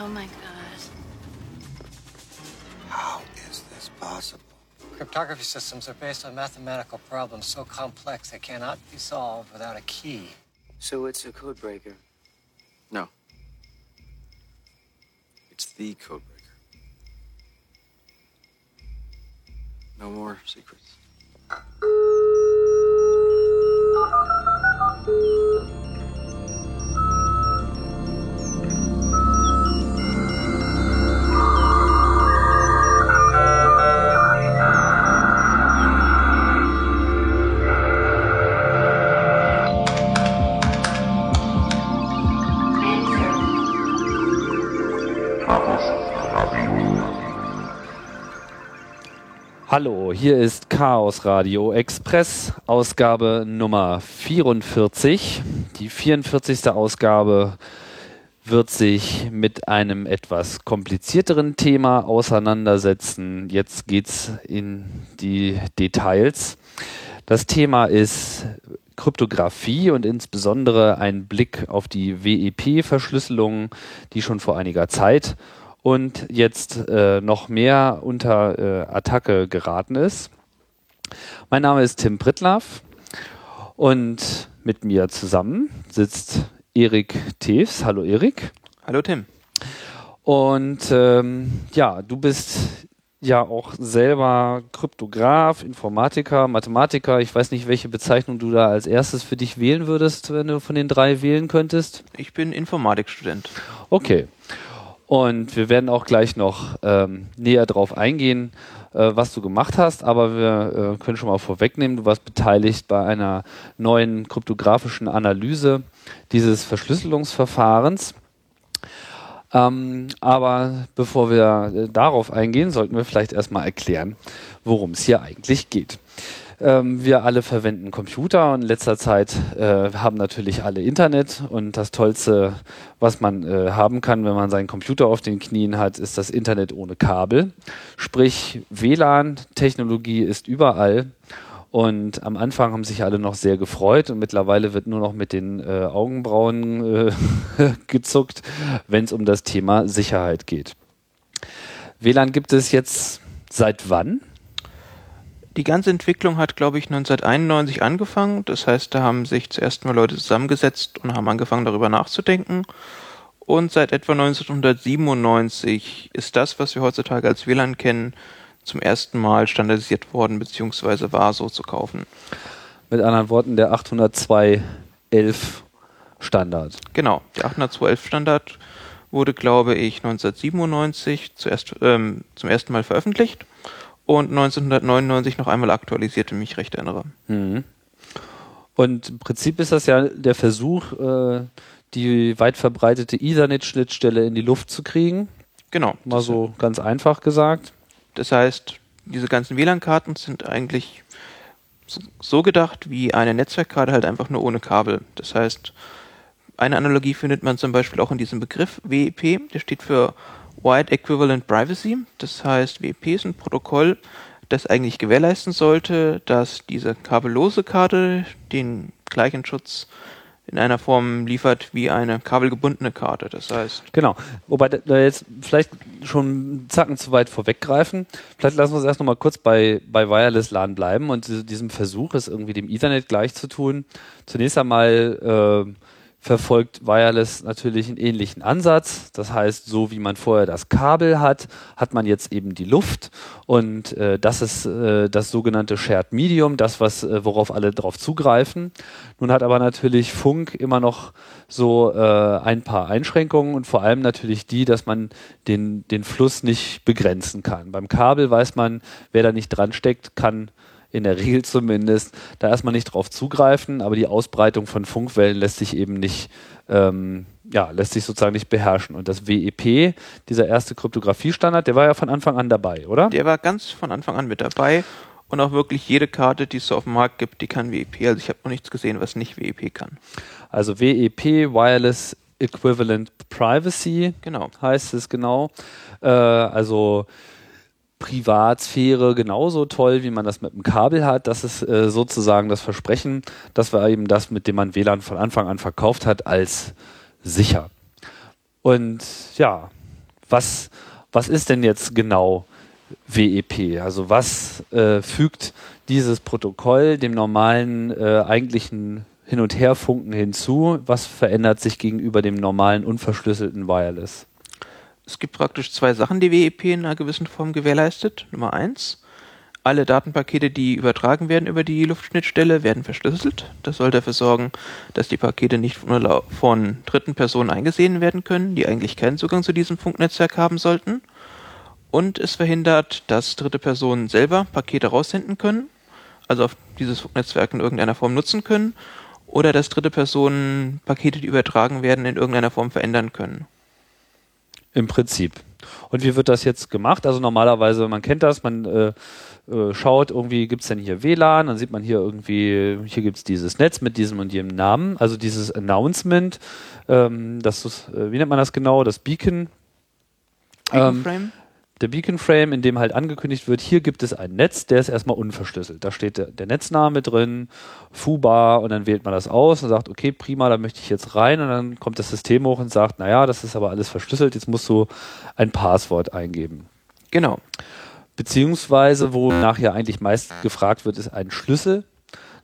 Oh my god. How is this possible? Cryptography systems are based on mathematical problems so complex they cannot be solved without a key. So it's a code breaker. No. It's the codebreaker. No more secrets. Hallo, hier ist Chaos Radio Express, Ausgabe Nummer 44. Die 44. Ausgabe wird sich mit einem etwas komplizierteren Thema auseinandersetzen. Jetzt geht's in die Details. Das Thema ist Kryptographie und insbesondere ein Blick auf die WEP-Verschlüsselung, die schon vor einiger Zeit und jetzt äh, noch mehr unter äh, Attacke geraten ist. Mein Name ist Tim Prittlaff und mit mir zusammen sitzt Erik Teves. Hallo Erik. Hallo Tim. Und ähm, ja, du bist ja auch selber Kryptograph, Informatiker, Mathematiker. Ich weiß nicht, welche Bezeichnung du da als erstes für dich wählen würdest, wenn du von den drei wählen könntest. Ich bin Informatikstudent. Okay. Und wir werden auch gleich noch ähm, näher drauf eingehen, äh, was du gemacht hast. Aber wir äh, können schon mal vorwegnehmen, du warst beteiligt bei einer neuen kryptografischen Analyse dieses Verschlüsselungsverfahrens. Ähm, aber bevor wir äh, darauf eingehen, sollten wir vielleicht erstmal erklären, worum es hier eigentlich geht. Ähm, wir alle verwenden Computer und in letzter Zeit äh, haben natürlich alle Internet und das Tollste, was man äh, haben kann, wenn man seinen Computer auf den Knien hat, ist das Internet ohne Kabel. Sprich, WLAN-Technologie ist überall. Und am Anfang haben sich alle noch sehr gefreut und mittlerweile wird nur noch mit den äh, Augenbrauen äh, gezuckt, wenn es um das Thema Sicherheit geht. WLAN gibt es jetzt seit wann? Die ganze Entwicklung hat, glaube ich, 1991 angefangen. Das heißt, da haben sich zuerst mal Leute zusammengesetzt und haben angefangen, darüber nachzudenken. Und seit etwa 1997 ist das, was wir heutzutage als WLAN kennen, zum ersten Mal standardisiert worden, beziehungsweise war so zu kaufen. Mit anderen Worten, der 802.11 Standard. Genau, der 802.11 Standard wurde, glaube ich, 1997 zuerst, ähm, zum ersten Mal veröffentlicht und 1999 noch einmal aktualisiert, wenn ich mich recht erinnere. Mhm. Und im Prinzip ist das ja der Versuch, äh, die weit verbreitete Ethernet-Schnittstelle in die Luft zu kriegen. Genau. Mal so ganz einfach gesagt. Das heißt, diese ganzen WLAN-Karten sind eigentlich so gedacht wie eine Netzwerkkarte, halt einfach nur ohne Kabel. Das heißt, eine Analogie findet man zum Beispiel auch in diesem Begriff WEP, der steht für Wide Equivalent Privacy. Das heißt, WEP ist ein Protokoll, das eigentlich gewährleisten sollte, dass diese kabellose Karte den gleichen Schutz in einer Form liefert wie eine kabelgebundene Karte. Das heißt. Genau. Wobei da jetzt vielleicht schon einen Zacken zu weit vorweggreifen. Vielleicht lassen wir uns erst nochmal kurz bei, bei Wireless LAN bleiben und diesem Versuch, es irgendwie dem Ethernet gleich zu tun. Zunächst einmal äh, verfolgt Wireless natürlich einen ähnlichen Ansatz. Das heißt, so wie man vorher das Kabel hat, hat man jetzt eben die Luft und äh, das ist äh, das sogenannte Shared Medium, das was äh, worauf alle drauf zugreifen. Nun hat aber natürlich Funk immer noch so äh, ein paar Einschränkungen und vor allem natürlich die, dass man den den Fluss nicht begrenzen kann. Beim Kabel weiß man, wer da nicht dran steckt, kann in der Regel zumindest, da erstmal nicht drauf zugreifen, aber die Ausbreitung von Funkwellen lässt sich eben nicht, ähm, ja, lässt sich sozusagen nicht beherrschen. Und das WEP, dieser erste Kryptografiestandard, der war ja von Anfang an dabei, oder? Der war ganz von Anfang an mit dabei und auch wirklich jede Karte, die es so auf dem Markt gibt, die kann WEP. Also ich habe noch nichts gesehen, was nicht WEP kann. Also WEP, Wireless Equivalent Privacy, genau. heißt es genau. Äh, also Privatsphäre genauso toll, wie man das mit dem Kabel hat. Das ist äh, sozusagen das Versprechen. Das war eben das, mit dem man WLAN von Anfang an verkauft hat, als sicher. Und ja, was, was ist denn jetzt genau WEP? Also was äh, fügt dieses Protokoll dem normalen äh, eigentlichen Hin- und Herfunken hinzu? Was verändert sich gegenüber dem normalen unverschlüsselten Wireless? Es gibt praktisch zwei Sachen, die WEP in einer gewissen Form gewährleistet. Nummer eins, alle Datenpakete, die übertragen werden über die Luftschnittstelle, werden verschlüsselt. Das soll dafür sorgen, dass die Pakete nicht von, von dritten Personen eingesehen werden können, die eigentlich keinen Zugang zu diesem Funknetzwerk haben sollten. Und es verhindert, dass dritte Personen selber Pakete raussenden können, also auf dieses Funknetzwerk in irgendeiner Form nutzen können, oder dass dritte Personen Pakete, die übertragen werden, in irgendeiner Form verändern können. Im Prinzip. Und wie wird das jetzt gemacht? Also normalerweise, man kennt das, man äh, äh, schaut, irgendwie gibt es denn hier WLAN, dann sieht man hier irgendwie, hier gibt es dieses Netz mit diesem und jenem Namen, also dieses Announcement, ähm, das ist, äh, wie nennt man das genau, das Beacon. Beacon Frame? Der Beacon Frame, in dem halt angekündigt wird, hier gibt es ein Netz, der ist erstmal unverschlüsselt. Da steht der, der Netzname drin, FUBA und dann wählt man das aus und sagt, okay, prima, da möchte ich jetzt rein und dann kommt das System hoch und sagt, naja, das ist aber alles verschlüsselt, jetzt musst du ein Passwort eingeben. Genau. Beziehungsweise, wo nachher eigentlich meist gefragt wird, ist ein Schlüssel.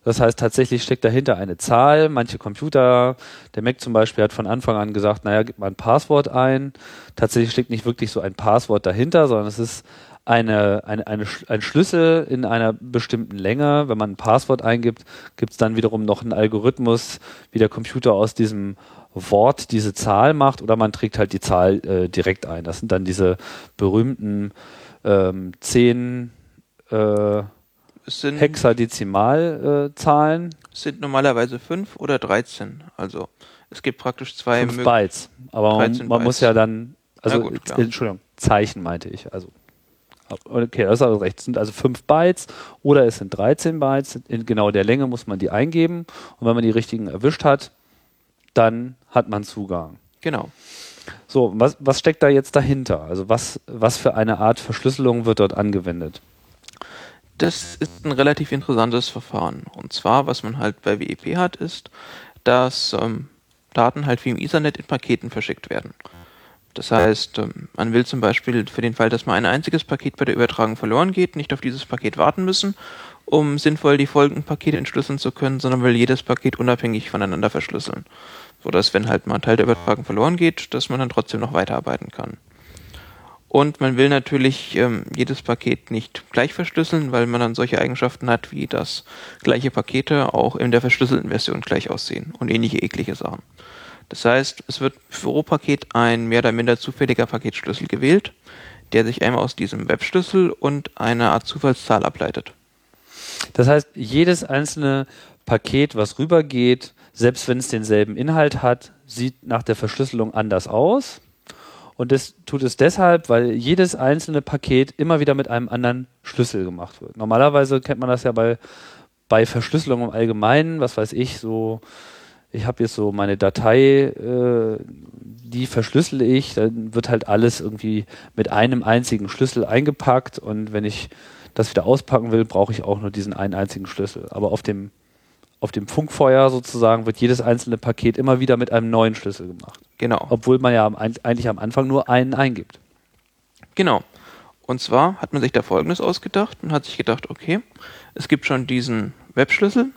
Das heißt, tatsächlich steckt dahinter eine Zahl. Manche Computer, der Mac zum Beispiel, hat von Anfang an gesagt, naja, gib mal ein Passwort ein. Tatsächlich steckt nicht wirklich so ein Passwort dahinter, sondern es ist eine, eine, eine, ein Schlüssel in einer bestimmten Länge. Wenn man ein Passwort eingibt, gibt es dann wiederum noch einen Algorithmus, wie der Computer aus diesem Wort diese Zahl macht oder man trägt halt die Zahl äh, direkt ein. Das sind dann diese berühmten ähm, zehn äh, sind, Hexadezimalzahlen, es sind normalerweise 5 oder 13. Also es gibt praktisch zwei 5 Mög- Bytes. Aber man, 13 man muss Bytes. ja dann, also gut, äh, Entschuldigung, Zeichen meinte ich. Also okay, das ist aber recht. Es sind also 5 Bytes oder es sind 13 Bytes. In genau der Länge muss man die eingeben. Und wenn man die richtigen erwischt hat, dann hat man Zugang. Genau. So, was, was steckt da jetzt dahinter? Also was, was für eine Art Verschlüsselung wird dort angewendet? Das ist ein relativ interessantes Verfahren. Und zwar, was man halt bei WEP hat, ist, dass ähm, Daten halt wie im Ethernet in Paketen verschickt werden. Das heißt, ähm, man will zum Beispiel für den Fall, dass mal ein einziges Paket bei der Übertragung verloren geht, nicht auf dieses Paket warten müssen, um sinnvoll die folgenden Pakete entschlüsseln zu können, sondern will jedes Paket unabhängig voneinander verschlüsseln. Sodass, wenn halt mal ein Teil der Übertragung verloren geht, dass man dann trotzdem noch weiterarbeiten kann. Und man will natürlich ähm, jedes Paket nicht gleich verschlüsseln, weil man dann solche Eigenschaften hat, wie dass gleiche Pakete auch in der verschlüsselten Version gleich aussehen und ähnliche eklige Sachen. Das heißt, es wird für pro Paket ein mehr oder minder zufälliger Paketschlüssel gewählt, der sich einmal aus diesem Webschlüssel und einer Art Zufallszahl ableitet. Das heißt, jedes einzelne Paket, was rübergeht, selbst wenn es denselben Inhalt hat, sieht nach der Verschlüsselung anders aus. Und das tut es deshalb, weil jedes einzelne Paket immer wieder mit einem anderen Schlüssel gemacht wird. Normalerweise kennt man das ja bei, bei Verschlüsselung im Allgemeinen, was weiß ich, so, ich habe jetzt so meine Datei, äh, die verschlüssele ich, dann wird halt alles irgendwie mit einem einzigen Schlüssel eingepackt und wenn ich das wieder auspacken will, brauche ich auch nur diesen einen einzigen Schlüssel. Aber auf dem, auf dem Funkfeuer sozusagen wird jedes einzelne Paket immer wieder mit einem neuen Schlüssel gemacht. Genau. Obwohl man ja eigentlich am Anfang nur einen eingibt. Genau. Und zwar hat man sich da Folgendes ausgedacht und hat sich gedacht, okay, es gibt schon diesen Webschlüssel,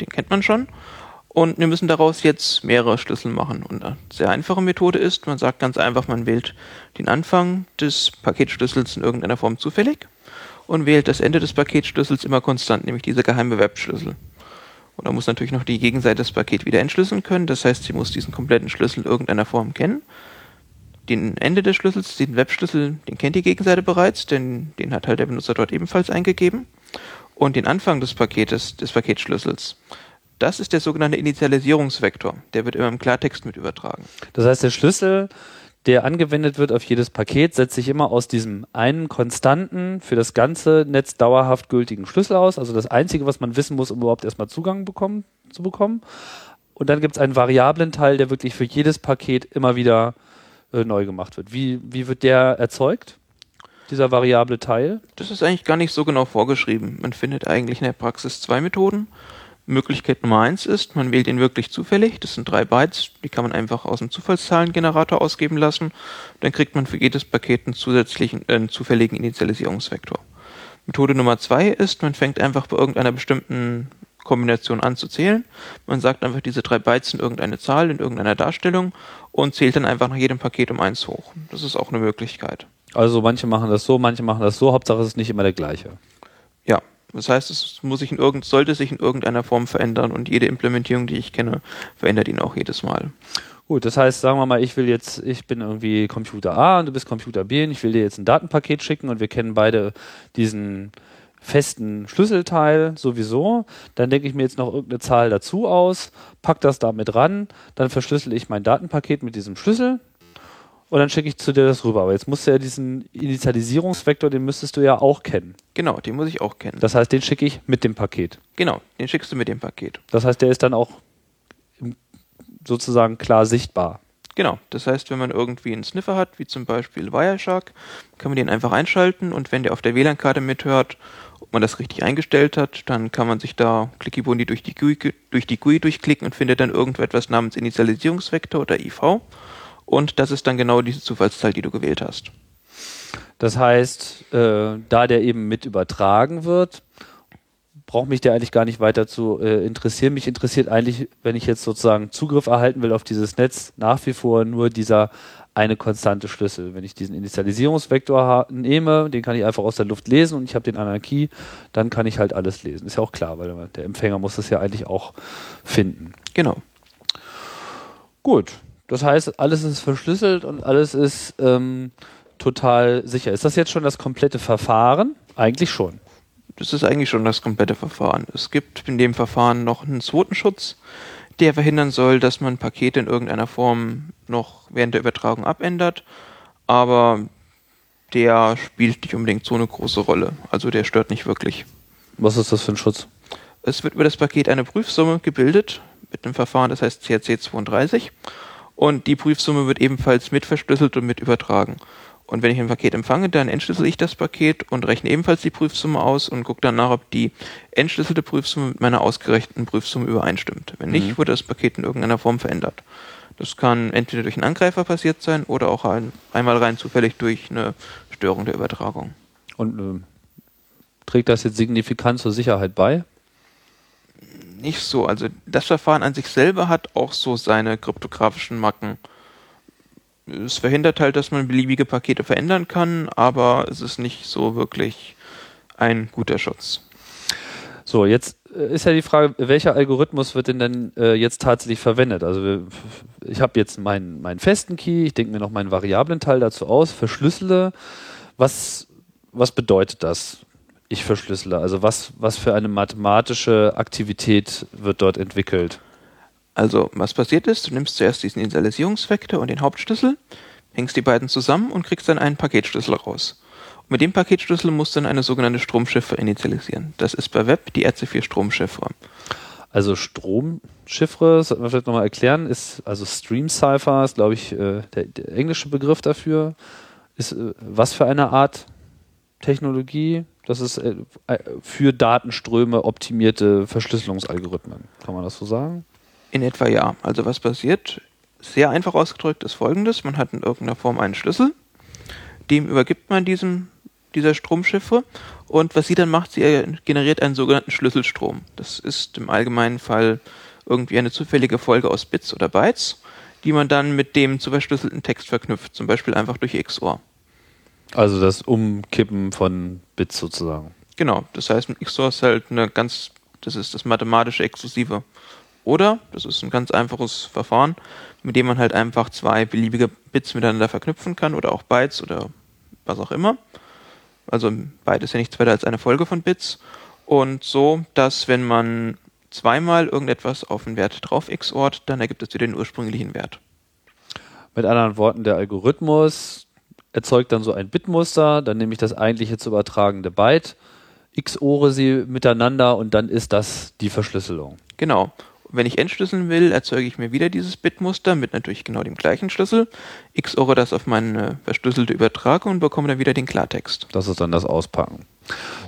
den kennt man schon, und wir müssen daraus jetzt mehrere Schlüssel machen. Und eine sehr einfache Methode ist, man sagt ganz einfach, man wählt den Anfang des Paketschlüssels in irgendeiner Form zufällig und wählt das Ende des Paketschlüssels immer konstant, nämlich dieser geheime Webschlüssel. Und dann muss natürlich noch die Gegenseite des Pakets wieder entschlüsseln können. Das heißt, sie muss diesen kompletten Schlüssel in irgendeiner Form kennen. Den Ende des Schlüssels, den Webschlüssel, den kennt die Gegenseite bereits, denn den hat halt der Benutzer dort ebenfalls eingegeben. Und den Anfang des Paketes, des Paketschlüssels, das ist der sogenannte Initialisierungsvektor. Der wird immer im Klartext mit übertragen. Das heißt, der Schlüssel, der angewendet wird auf jedes Paket, setzt sich immer aus diesem einen konstanten, für das ganze Netz dauerhaft gültigen Schlüssel aus. Also das Einzige, was man wissen muss, um überhaupt erstmal Zugang bekommen, zu bekommen. Und dann gibt es einen variablen Teil, der wirklich für jedes Paket immer wieder äh, neu gemacht wird. Wie, wie wird der erzeugt? Dieser variable Teil? Das ist eigentlich gar nicht so genau vorgeschrieben. Man findet eigentlich in der Praxis zwei Methoden. Möglichkeit Nummer eins ist, man wählt ihn wirklich zufällig. Das sind drei Bytes, die kann man einfach aus dem Zufallszahlengenerator ausgeben lassen. Dann kriegt man für jedes Paket einen zusätzlichen, äh, einen zufälligen Initialisierungsvektor. Methode Nummer zwei ist, man fängt einfach bei irgendeiner bestimmten Kombination an zu zählen. Man sagt einfach diese drei Bytes sind irgendeine Zahl in irgendeiner Darstellung und zählt dann einfach nach jedem Paket um eins hoch. Das ist auch eine Möglichkeit. Also manche machen das so, manche machen das so, Hauptsache es ist nicht immer der gleiche. Das heißt, es muss sich in irgend, sollte sich in irgendeiner Form verändern und jede Implementierung, die ich kenne, verändert ihn auch jedes Mal. Gut, das heißt, sagen wir mal, ich will jetzt, ich bin irgendwie Computer A und du bist Computer B und ich will dir jetzt ein Datenpaket schicken und wir kennen beide diesen festen Schlüsselteil sowieso. Dann denke ich mir jetzt noch irgendeine Zahl dazu aus, pack das damit ran, dann verschlüssel ich mein Datenpaket mit diesem Schlüssel und dann schicke ich zu dir das rüber. Aber jetzt musst du ja diesen Initialisierungsvektor, den müsstest du ja auch kennen. Genau, den muss ich auch kennen. Das heißt, den schicke ich mit dem Paket. genau, den schickst du mit dem Paket. Das heißt, der ist dann auch sozusagen klar sichtbar. Genau, das heißt, wenn man irgendwie einen Sniffer hat, wie zum Beispiel Wireshark, kann man den einfach einschalten und wenn der auf der WLAN-Karte mithört, ob man das richtig eingestellt hat, dann kann man sich da Clicky-Bundy durch die GUI, durch die GUI durchklicken und findet dann irgendetwas namens Initialisierungsvektor oder IV und das ist dann genau diese Zufallszahl, die du gewählt hast. Das heißt, äh, da der eben mit übertragen wird, braucht mich der eigentlich gar nicht weiter zu äh, interessieren. Mich interessiert eigentlich, wenn ich jetzt sozusagen Zugriff erhalten will auf dieses Netz, nach wie vor nur dieser eine konstante Schlüssel. Wenn ich diesen Initialisierungsvektor nehme, den kann ich einfach aus der Luft lesen und ich habe den anderen Key, dann kann ich halt alles lesen. Ist ja auch klar, weil der Empfänger muss das ja eigentlich auch finden. Genau. Gut, das heißt, alles ist verschlüsselt und alles ist ähm, total sicher. Ist das jetzt schon das komplette Verfahren? Eigentlich schon. Das ist eigentlich schon das komplette Verfahren. Es gibt in dem Verfahren noch einen zweiten Schutz, der verhindern soll, dass man Pakete in irgendeiner Form noch während der Übertragung abändert, aber der spielt nicht unbedingt so eine große Rolle. Also der stört nicht wirklich. Was ist das für ein Schutz? Es wird über das Paket eine Prüfsumme gebildet mit einem Verfahren, das heißt CRC32 und die Prüfsumme wird ebenfalls mit verschlüsselt und mit übertragen. Und wenn ich ein Paket empfange, dann entschlüssel ich das Paket und rechne ebenfalls die Prüfsumme aus und gucke dann nach, ob die entschlüsselte Prüfsumme mit meiner ausgerechneten Prüfsumme übereinstimmt. Wenn nicht, wurde das Paket in irgendeiner Form verändert. Das kann entweder durch einen Angreifer passiert sein oder auch ein, einmal rein zufällig durch eine Störung der Übertragung. Und ähm, trägt das jetzt signifikant zur Sicherheit bei? Nicht so. Also das Verfahren an sich selber hat auch so seine kryptografischen Macken. Es verhindert halt, dass man beliebige Pakete verändern kann, aber es ist nicht so wirklich ein guter Schutz. So, jetzt äh, ist ja die Frage, welcher Algorithmus wird denn dann äh, jetzt tatsächlich verwendet? Also ich habe jetzt meinen, meinen festen Key, ich denke mir noch meinen variablen Teil dazu aus, verschlüssele. Was, was bedeutet das? Ich verschlüssele. Also was, was für eine mathematische Aktivität wird dort entwickelt? Also, was passiert ist, du nimmst zuerst diesen Initialisierungsvektor und den Hauptschlüssel, hängst die beiden zusammen und kriegst dann einen Paketschlüssel raus. Und mit dem Paketschlüssel musst du dann eine sogenannte Stromchiffre initialisieren. Das ist bei Web die RC4 Stromchiffre. Also Stromchiffre, sollten wir vielleicht nochmal erklären, ist, also Stream Cipher ist, glaube ich, äh, der, der englische Begriff dafür. Ist äh, was für eine Art Technologie? Das ist äh, äh, für Datenströme optimierte Verschlüsselungsalgorithmen. Kann man das so sagen? In etwa ja. Also was passiert? Sehr einfach ausgedrückt ist folgendes. Man hat in irgendeiner Form einen Schlüssel, dem übergibt man diesem, dieser Stromchiffre und was sie dann macht, sie generiert einen sogenannten Schlüsselstrom. Das ist im allgemeinen Fall irgendwie eine zufällige Folge aus Bits oder Bytes, die man dann mit dem zu verschlüsselten Text verknüpft, zum Beispiel einfach durch XOR. Also das Umkippen von Bits sozusagen. Genau, das heißt, mit XOR ist halt eine ganz, das ist das mathematische Exklusive. Oder, das ist ein ganz einfaches Verfahren, mit dem man halt einfach zwei beliebige Bits miteinander verknüpfen kann oder auch Bytes oder was auch immer. Also beides ist ja nichts weiter als eine Folge von Bits. Und so, dass wenn man zweimal irgendetwas auf einen Wert drauf XORt, dann ergibt es wieder den ursprünglichen Wert. Mit anderen Worten, der Algorithmus erzeugt dann so ein Bitmuster, dann nehme ich das eigentliche zu übertragende Byte, XORe sie miteinander und dann ist das die Verschlüsselung. Genau. Wenn ich entschlüsseln will, erzeuge ich mir wieder dieses Bitmuster mit natürlich genau dem gleichen Schlüssel, XORe das auf meine verschlüsselte Übertragung und bekomme dann wieder den Klartext. Das ist dann das Auspacken.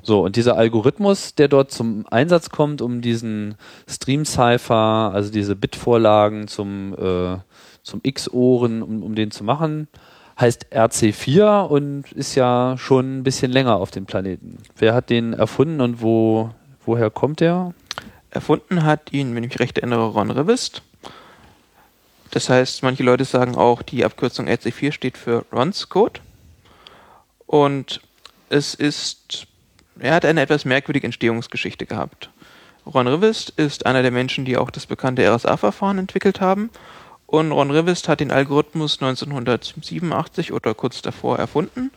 So, und dieser Algorithmus, der dort zum Einsatz kommt, um diesen Stream-Cipher, also diese Bitvorlagen zum, äh, zum X-Ohren, um, um den zu machen, heißt RC4 und ist ja schon ein bisschen länger auf dem Planeten. Wer hat den erfunden und wo, woher kommt der? Erfunden hat ihn, wenn ich mich recht erinnere, Ron Rivest. Das heißt, manche Leute sagen auch, die Abkürzung RC4 steht für Rons Code. Und es ist, er hat eine etwas merkwürdige Entstehungsgeschichte gehabt. Ron Rivest ist einer der Menschen, die auch das bekannte RSA-Verfahren entwickelt haben. Und Ron Rivest hat den Algorithmus 1987 oder kurz davor erfunden.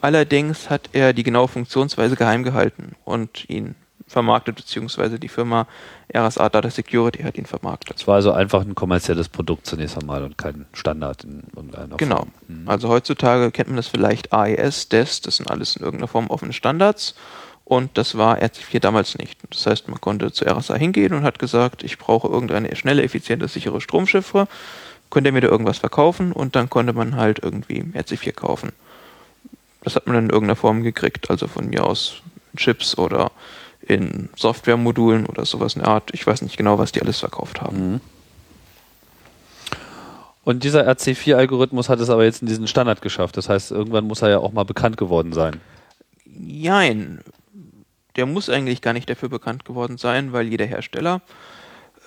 Allerdings hat er die genaue Funktionsweise geheim gehalten und ihn vermarktet, beziehungsweise die Firma RSA Data Security hat ihn vermarktet. Es war also einfach ein kommerzielles Produkt zunächst einmal und kein Standard in irgendeiner Genau. Form. Mhm. Also heutzutage kennt man das vielleicht AES, DES, das sind alles in irgendeiner Form offene Standards. Und das war RC4 damals nicht. Das heißt, man konnte zu RSA hingehen und hat gesagt, ich brauche irgendeine schnelle, effiziente, sichere Stromchiffre. Könnt ihr mir da irgendwas verkaufen? Und dann konnte man halt irgendwie RC4 kaufen. Das hat man dann in irgendeiner Form gekriegt, also von mir aus Chips oder in Softwaremodulen oder sowas in der Art. Ich weiß nicht genau, was die alles verkauft haben. Mhm. Und dieser RC4-Algorithmus hat es aber jetzt in diesen Standard geschafft. Das heißt, irgendwann muss er ja auch mal bekannt geworden sein. Jein. Der muss eigentlich gar nicht dafür bekannt geworden sein, weil jeder Hersteller,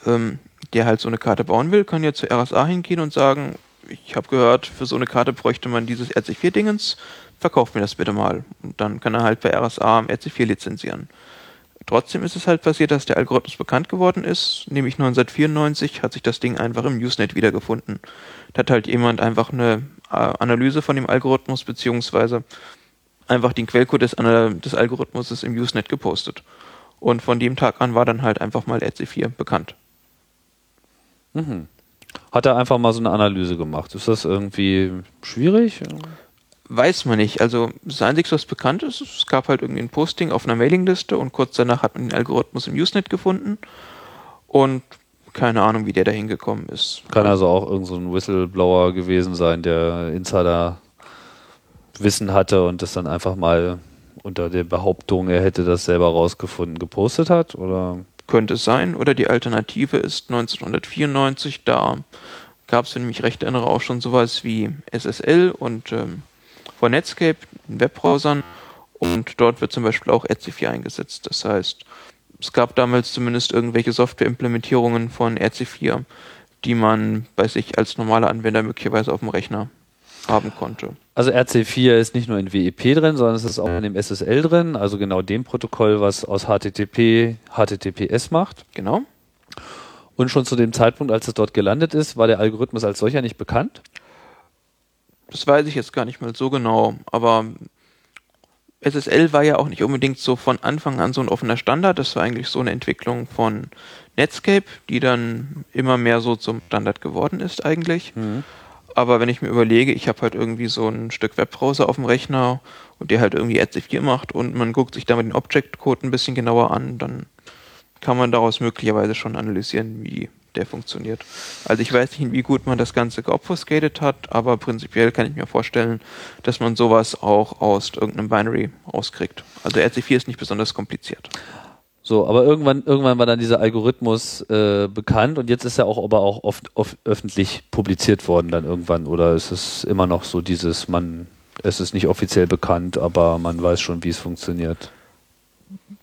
ähm, der halt so eine Karte bauen will, kann ja zu RSA hingehen und sagen, ich habe gehört, für so eine Karte bräuchte man dieses RC4-Dingens, verkauft mir das bitte mal. Und dann kann er halt bei RSA RC4 lizenzieren. Trotzdem ist es halt passiert, dass der Algorithmus bekannt geworden ist. Nämlich 1994 hat sich das Ding einfach im Usenet wiedergefunden. Da hat halt jemand einfach eine äh, Analyse von dem Algorithmus beziehungsweise einfach den Quellcode des, des Algorithmus im Usenet gepostet. Und von dem Tag an war dann halt einfach mal RC4 bekannt. Mhm. Hat er einfach mal so eine Analyse gemacht. Ist das irgendwie schwierig? Weiß man nicht. Also das Einzige, was bekannt ist, es gab halt irgendwie ein Posting auf einer Mailingliste und kurz danach hat man den Algorithmus im Usenet gefunden und keine Ahnung, wie der da hingekommen ist. Kann also auch irgend so ein Whistleblower gewesen sein, der Insider Wissen hatte und das dann einfach mal unter der Behauptung, er hätte das selber rausgefunden, gepostet hat? Oder? Könnte es sein. Oder die Alternative ist 1994, da gab es, wenn ich mich recht erinnere, auch schon sowas wie SSL und ähm, von Netscape in Webbrowsern und dort wird zum Beispiel auch RC4 eingesetzt. Das heißt, es gab damals zumindest irgendwelche Softwareimplementierungen von RC4, die man bei sich als normaler Anwender möglicherweise auf dem Rechner haben konnte. Also RC4 ist nicht nur in WEP drin, sondern es ist auch in dem SSL drin, also genau dem Protokoll, was aus HTTP HTTPS macht. Genau. Und schon zu dem Zeitpunkt, als es dort gelandet ist, war der Algorithmus als solcher nicht bekannt? Das weiß ich jetzt gar nicht mal so genau, aber SSL war ja auch nicht unbedingt so von Anfang an so ein offener Standard. Das war eigentlich so eine Entwicklung von Netscape, die dann immer mehr so zum Standard geworden ist eigentlich. Mhm. Aber wenn ich mir überlege, ich habe halt irgendwie so ein Stück Webbrowser auf dem Rechner und der halt irgendwie RC4 macht und man guckt sich damit den Object-Code ein bisschen genauer an, dann kann man daraus möglicherweise schon analysieren, wie der funktioniert. Also ich weiß nicht, wie gut man das Ganze geobfuscated hat, aber prinzipiell kann ich mir vorstellen, dass man sowas auch aus irgendeinem Binary rauskriegt. Also RC4 ist nicht besonders kompliziert. So, aber irgendwann, irgendwann war dann dieser Algorithmus äh, bekannt und jetzt ist er auch aber auch oft, oft öffentlich publiziert worden dann irgendwann oder ist es immer noch so dieses, man, es ist nicht offiziell bekannt, aber man weiß schon, wie es funktioniert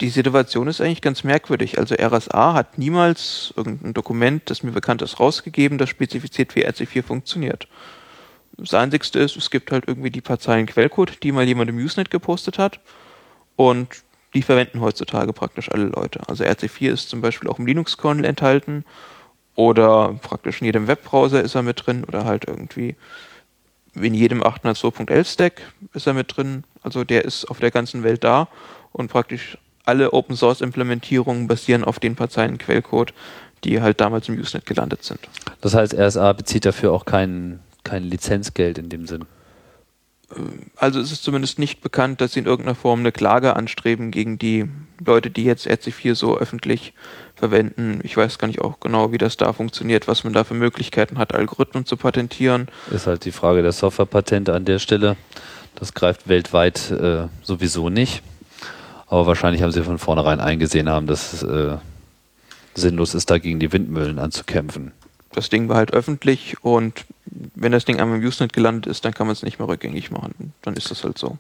die Situation ist eigentlich ganz merkwürdig. Also RSA hat niemals irgendein Dokument, das mir bekannt ist, rausgegeben, das spezifiziert, wie RC4 funktioniert. Das Einzigste ist, es gibt halt irgendwie die paar Zeilen Quellcode, die mal jemand im Usenet gepostet hat und die verwenden heutzutage praktisch alle Leute. Also RC4 ist zum Beispiel auch im Linux-Kernel enthalten oder praktisch in jedem Webbrowser ist er mit drin oder halt irgendwie in jedem 802.11 Stack ist er mit drin. Also der ist auf der ganzen Welt da und praktisch alle Open Source Implementierungen basieren auf den paar Zeilen Quellcode, die halt damals im Usenet gelandet sind. Das heißt, RSA bezieht dafür auch kein, kein Lizenzgeld in dem Sinn. Also es ist zumindest nicht bekannt, dass sie in irgendeiner Form eine Klage anstreben gegen die Leute, die jetzt RC4 so öffentlich verwenden. Ich weiß gar nicht auch genau, wie das da funktioniert, was man da für Möglichkeiten hat, Algorithmen zu patentieren. Ist halt die Frage der Softwarepatente an der Stelle. Das greift weltweit äh, sowieso nicht. Aber wahrscheinlich haben sie von vornherein eingesehen haben, dass es äh, sinnlos ist, da gegen die Windmühlen anzukämpfen. Das Ding war halt öffentlich und wenn das Ding einmal im Usenet gelandet ist, dann kann man es nicht mehr rückgängig machen. Dann ist das halt so.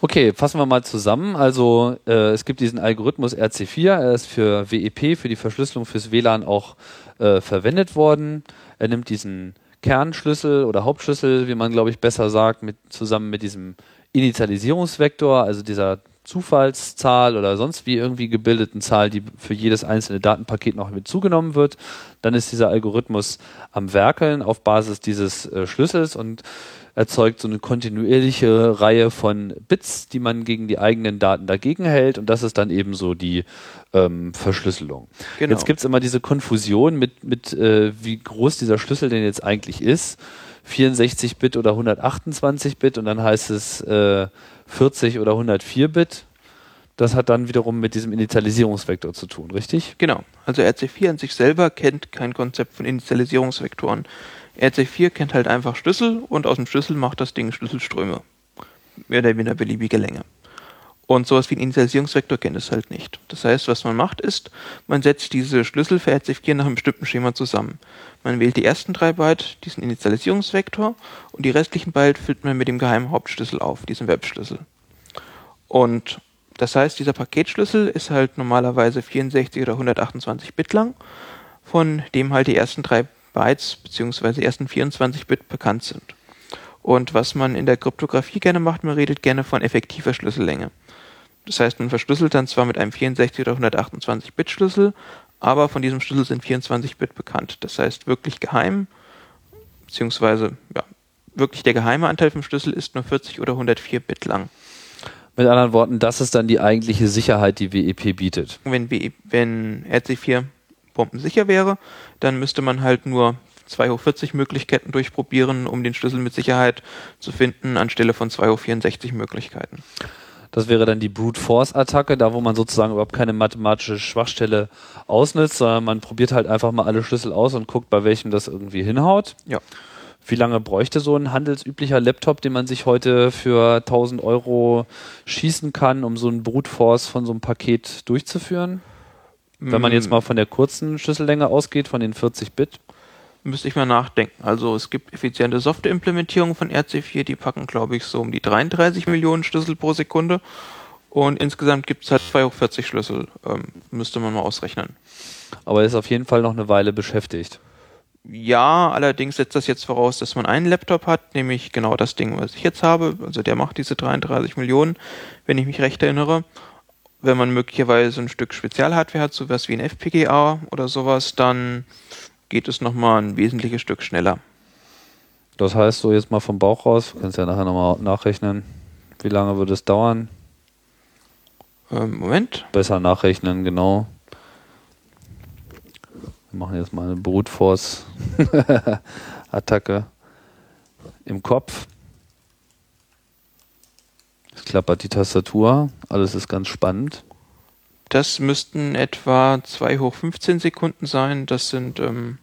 Okay, fassen wir mal zusammen. Also äh, es gibt diesen Algorithmus RC4, er ist für WEP, für die Verschlüsselung fürs WLAN auch äh, verwendet worden. Er nimmt diesen Kernschlüssel oder Hauptschlüssel, wie man glaube ich besser sagt, mit, zusammen mit diesem Initialisierungsvektor, also dieser Zufallszahl oder sonst wie irgendwie gebildeten Zahl, die für jedes einzelne Datenpaket noch mit zugenommen wird. Dann ist dieser Algorithmus am Werkeln auf Basis dieses äh, Schlüssels und erzeugt so eine kontinuierliche Reihe von Bits, die man gegen die eigenen Daten dagegen hält. Und das ist dann eben so die ähm, Verschlüsselung. Genau. Jetzt gibt's immer diese Konfusion mit, mit äh, wie groß dieser Schlüssel denn jetzt eigentlich ist. 64-Bit oder 128-Bit und dann heißt es äh, 40 oder 104 Bit. Das hat dann wiederum mit diesem Initialisierungsvektor zu tun, richtig? Genau. Also RC4 an sich selber kennt kein Konzept von Initialisierungsvektoren. RC4 kennt halt einfach Schlüssel und aus dem Schlüssel macht das Ding Schlüsselströme. Mehr oder weniger beliebige Länge. Und sowas wie ein Initialisierungsvektor kennt es halt nicht. Das heißt, was man macht ist, man setzt diese Schlüssel für RC4 nach einem bestimmten Schema zusammen. Man wählt die ersten drei Byte, diesen Initialisierungsvektor, und die restlichen Byte füllt man mit dem geheimen Hauptschlüssel auf, diesem Webschlüssel. Und das heißt, dieser Paketschlüssel ist halt normalerweise 64 oder 128 Bit lang, von dem halt die ersten drei Bytes bzw. die ersten 24 Bit bekannt sind. Und was man in der Kryptographie gerne macht, man redet gerne von effektiver Schlüssellänge. Das heißt, man verschlüsselt dann zwar mit einem 64 oder 128 Bit Schlüssel, aber von diesem Schlüssel sind 24 Bit bekannt. Das heißt, wirklich geheim, beziehungsweise ja, wirklich der geheime Anteil vom Schlüssel ist nur 40 oder 104 Bit lang. Mit anderen Worten, das ist dann die eigentliche Sicherheit, die WEP bietet. Wenn, W- wenn RC4 bombensicher wäre, dann müsste man halt nur 2 hoch 40 Möglichkeiten durchprobieren, um den Schlüssel mit Sicherheit zu finden, anstelle von 2 hoch 64 Möglichkeiten. Das wäre dann die Brute Force Attacke, da wo man sozusagen überhaupt keine mathematische Schwachstelle ausnutzt, sondern man probiert halt einfach mal alle Schlüssel aus und guckt, bei welchem das irgendwie hinhaut. Ja. Wie lange bräuchte so ein handelsüblicher Laptop, den man sich heute für 1000 Euro schießen kann, um so ein Brute Force von so einem Paket durchzuführen? Wenn man jetzt mal von der kurzen Schlüssellänge ausgeht, von den 40 Bit. Müsste ich mal nachdenken. Also es gibt effiziente Softwareimplementierungen von RC4, die packen, glaube ich, so um die 33 Millionen Schlüssel pro Sekunde. Und insgesamt gibt es halt 2 hoch 40 Schlüssel. Ähm, müsste man mal ausrechnen. Aber ist auf jeden Fall noch eine Weile beschäftigt. Ja, allerdings setzt das jetzt voraus, dass man einen Laptop hat, nämlich genau das Ding, was ich jetzt habe. Also der macht diese 33 Millionen, wenn ich mich recht erinnere. Wenn man möglicherweise ein Stück Spezialhardware hat, sowas wie ein FPGA oder sowas, dann geht es nochmal ein wesentliches Stück schneller. Das heißt, so jetzt mal vom Bauch raus, du kannst ja nachher nochmal nachrechnen, wie lange würde es dauern? Ähm, Moment. Besser nachrechnen, genau. Wir machen jetzt mal eine Brute Force Attacke im Kopf. Es klappert die Tastatur, alles ist ganz spannend. Das müssten etwa 2 hoch 15 Sekunden sein. Das sind ähm,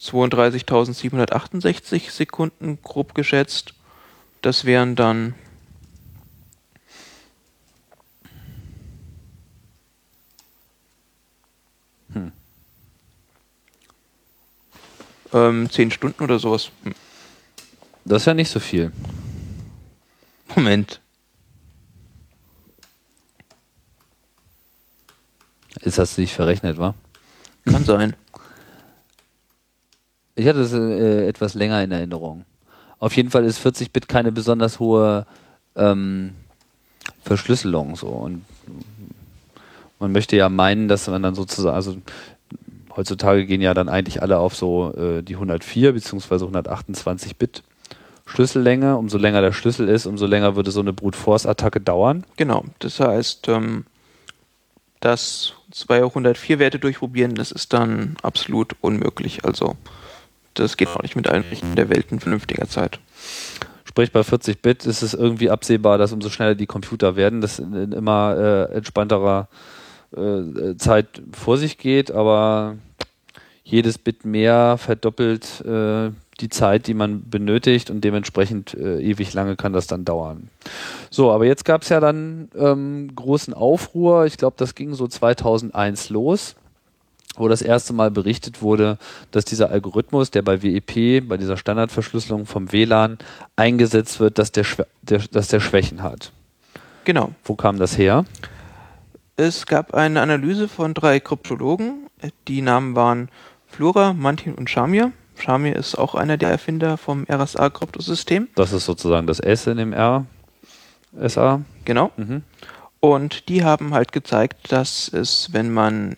32.768 Sekunden grob geschätzt. Das wären dann Hm. ähm, 10 Stunden oder sowas. Hm. Das ist ja nicht so viel. Moment. Ist das nicht verrechnet, wa? Kann sein. Ich hatte es äh, etwas länger in Erinnerung. Auf jeden Fall ist 40 Bit keine besonders hohe ähm, Verschlüsselung so und man möchte ja meinen, dass man dann sozusagen, also heutzutage gehen ja dann eigentlich alle auf so äh, die 104 bzw. 128 Bit Schlüssellänge. Umso länger der Schlüssel ist, umso länger würde so eine Brute Force Attacke dauern. Genau. Das heißt, ähm, das 204 Werte durchprobieren, das ist dann absolut unmöglich. Also das geht auch nicht mit allen Rechten der Welt in vernünftiger Zeit. Sprich, bei 40 Bit ist es irgendwie absehbar, dass umso schneller die Computer werden, das in, in immer äh, entspannterer äh, Zeit vor sich geht, aber jedes Bit mehr verdoppelt äh, die Zeit, die man benötigt und dementsprechend äh, ewig lange kann das dann dauern. So, aber jetzt gab es ja dann ähm, großen Aufruhr. Ich glaube, das ging so 2001 los, wo das erste Mal berichtet wurde, dass dieser Algorithmus, der bei WEP, bei dieser Standardverschlüsselung vom WLAN eingesetzt wird, dass der, der, dass der Schwächen hat. Genau. Wo kam das her? Es gab eine Analyse von drei Kryptologen. Die Namen waren Flora, Mantin und Shamir. Shamir ist auch einer der Erfinder vom RSA-Kryptosystem. Das ist sozusagen das S in dem R. SA. Genau. Mhm. Und die haben halt gezeigt, dass es, wenn man,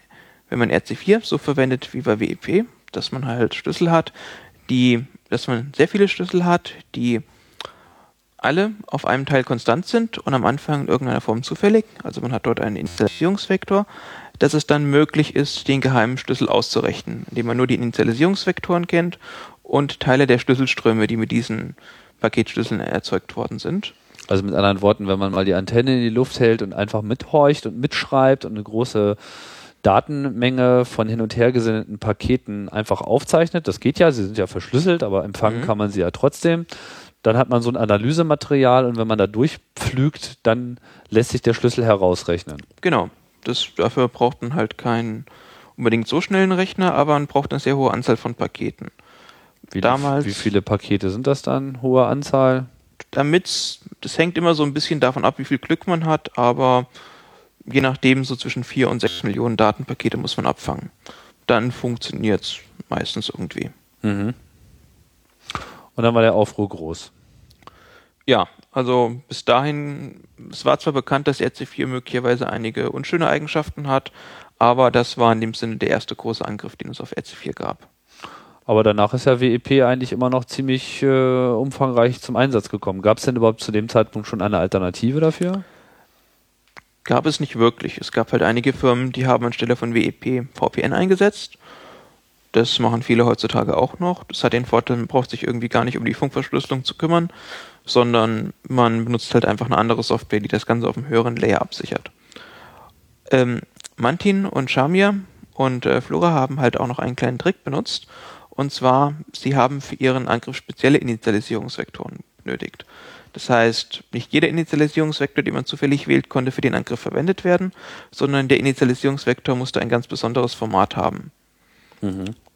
wenn man RC4 so verwendet wie bei WEP, dass man halt Schlüssel hat, die, dass man sehr viele Schlüssel hat, die alle auf einem Teil konstant sind und am Anfang in irgendeiner Form zufällig. Also man hat dort einen Initialisierungsvektor, dass es dann möglich ist, den geheimen Schlüssel auszurechnen, indem man nur die Initialisierungsvektoren kennt und Teile der Schlüsselströme, die mit diesen Paketschlüsseln erzeugt worden sind. Also mit anderen Worten, wenn man mal die Antenne in die Luft hält und einfach mithorcht und mitschreibt und eine große Datenmenge von hin und her gesendeten Paketen einfach aufzeichnet, das geht ja, sie sind ja verschlüsselt, aber empfangen Mhm. kann man sie ja trotzdem. Dann hat man so ein Analysematerial und wenn man da durchpflügt, dann lässt sich der Schlüssel herausrechnen. Genau. Das, dafür braucht man halt keinen unbedingt so schnellen Rechner, aber man braucht eine sehr hohe Anzahl von Paketen. Wie, Damals- wie viele Pakete sind das dann? Hohe Anzahl? Damit, das hängt immer so ein bisschen davon ab, wie viel Glück man hat, aber je nachdem so zwischen 4 und 6 Millionen Datenpakete muss man abfangen. Dann funktioniert es meistens irgendwie. Mhm. Und dann war der Aufruhr groß. Ja, also bis dahin, es war zwar bekannt, dass RC4 möglicherweise einige unschöne Eigenschaften hat, aber das war in dem Sinne der erste große Angriff, den es auf RC4 gab. Aber danach ist ja WEP eigentlich immer noch ziemlich äh, umfangreich zum Einsatz gekommen. Gab es denn überhaupt zu dem Zeitpunkt schon eine Alternative dafür? Gab es nicht wirklich. Es gab halt einige Firmen, die haben anstelle von WEP VPN eingesetzt. Das machen viele heutzutage auch noch. Das hat den Vorteil, man braucht sich irgendwie gar nicht um die Funkverschlüsselung zu kümmern, sondern man benutzt halt einfach eine andere Software, die das Ganze auf einem höheren Layer absichert. Ähm, Mantin und Shamir und äh, Flora haben halt auch noch einen kleinen Trick benutzt. Und zwar, sie haben für ihren Angriff spezielle Initialisierungsvektoren benötigt. Das heißt, nicht jeder Initialisierungsvektor, den man zufällig wählt, konnte für den Angriff verwendet werden, sondern der Initialisierungsvektor musste ein ganz besonderes Format haben.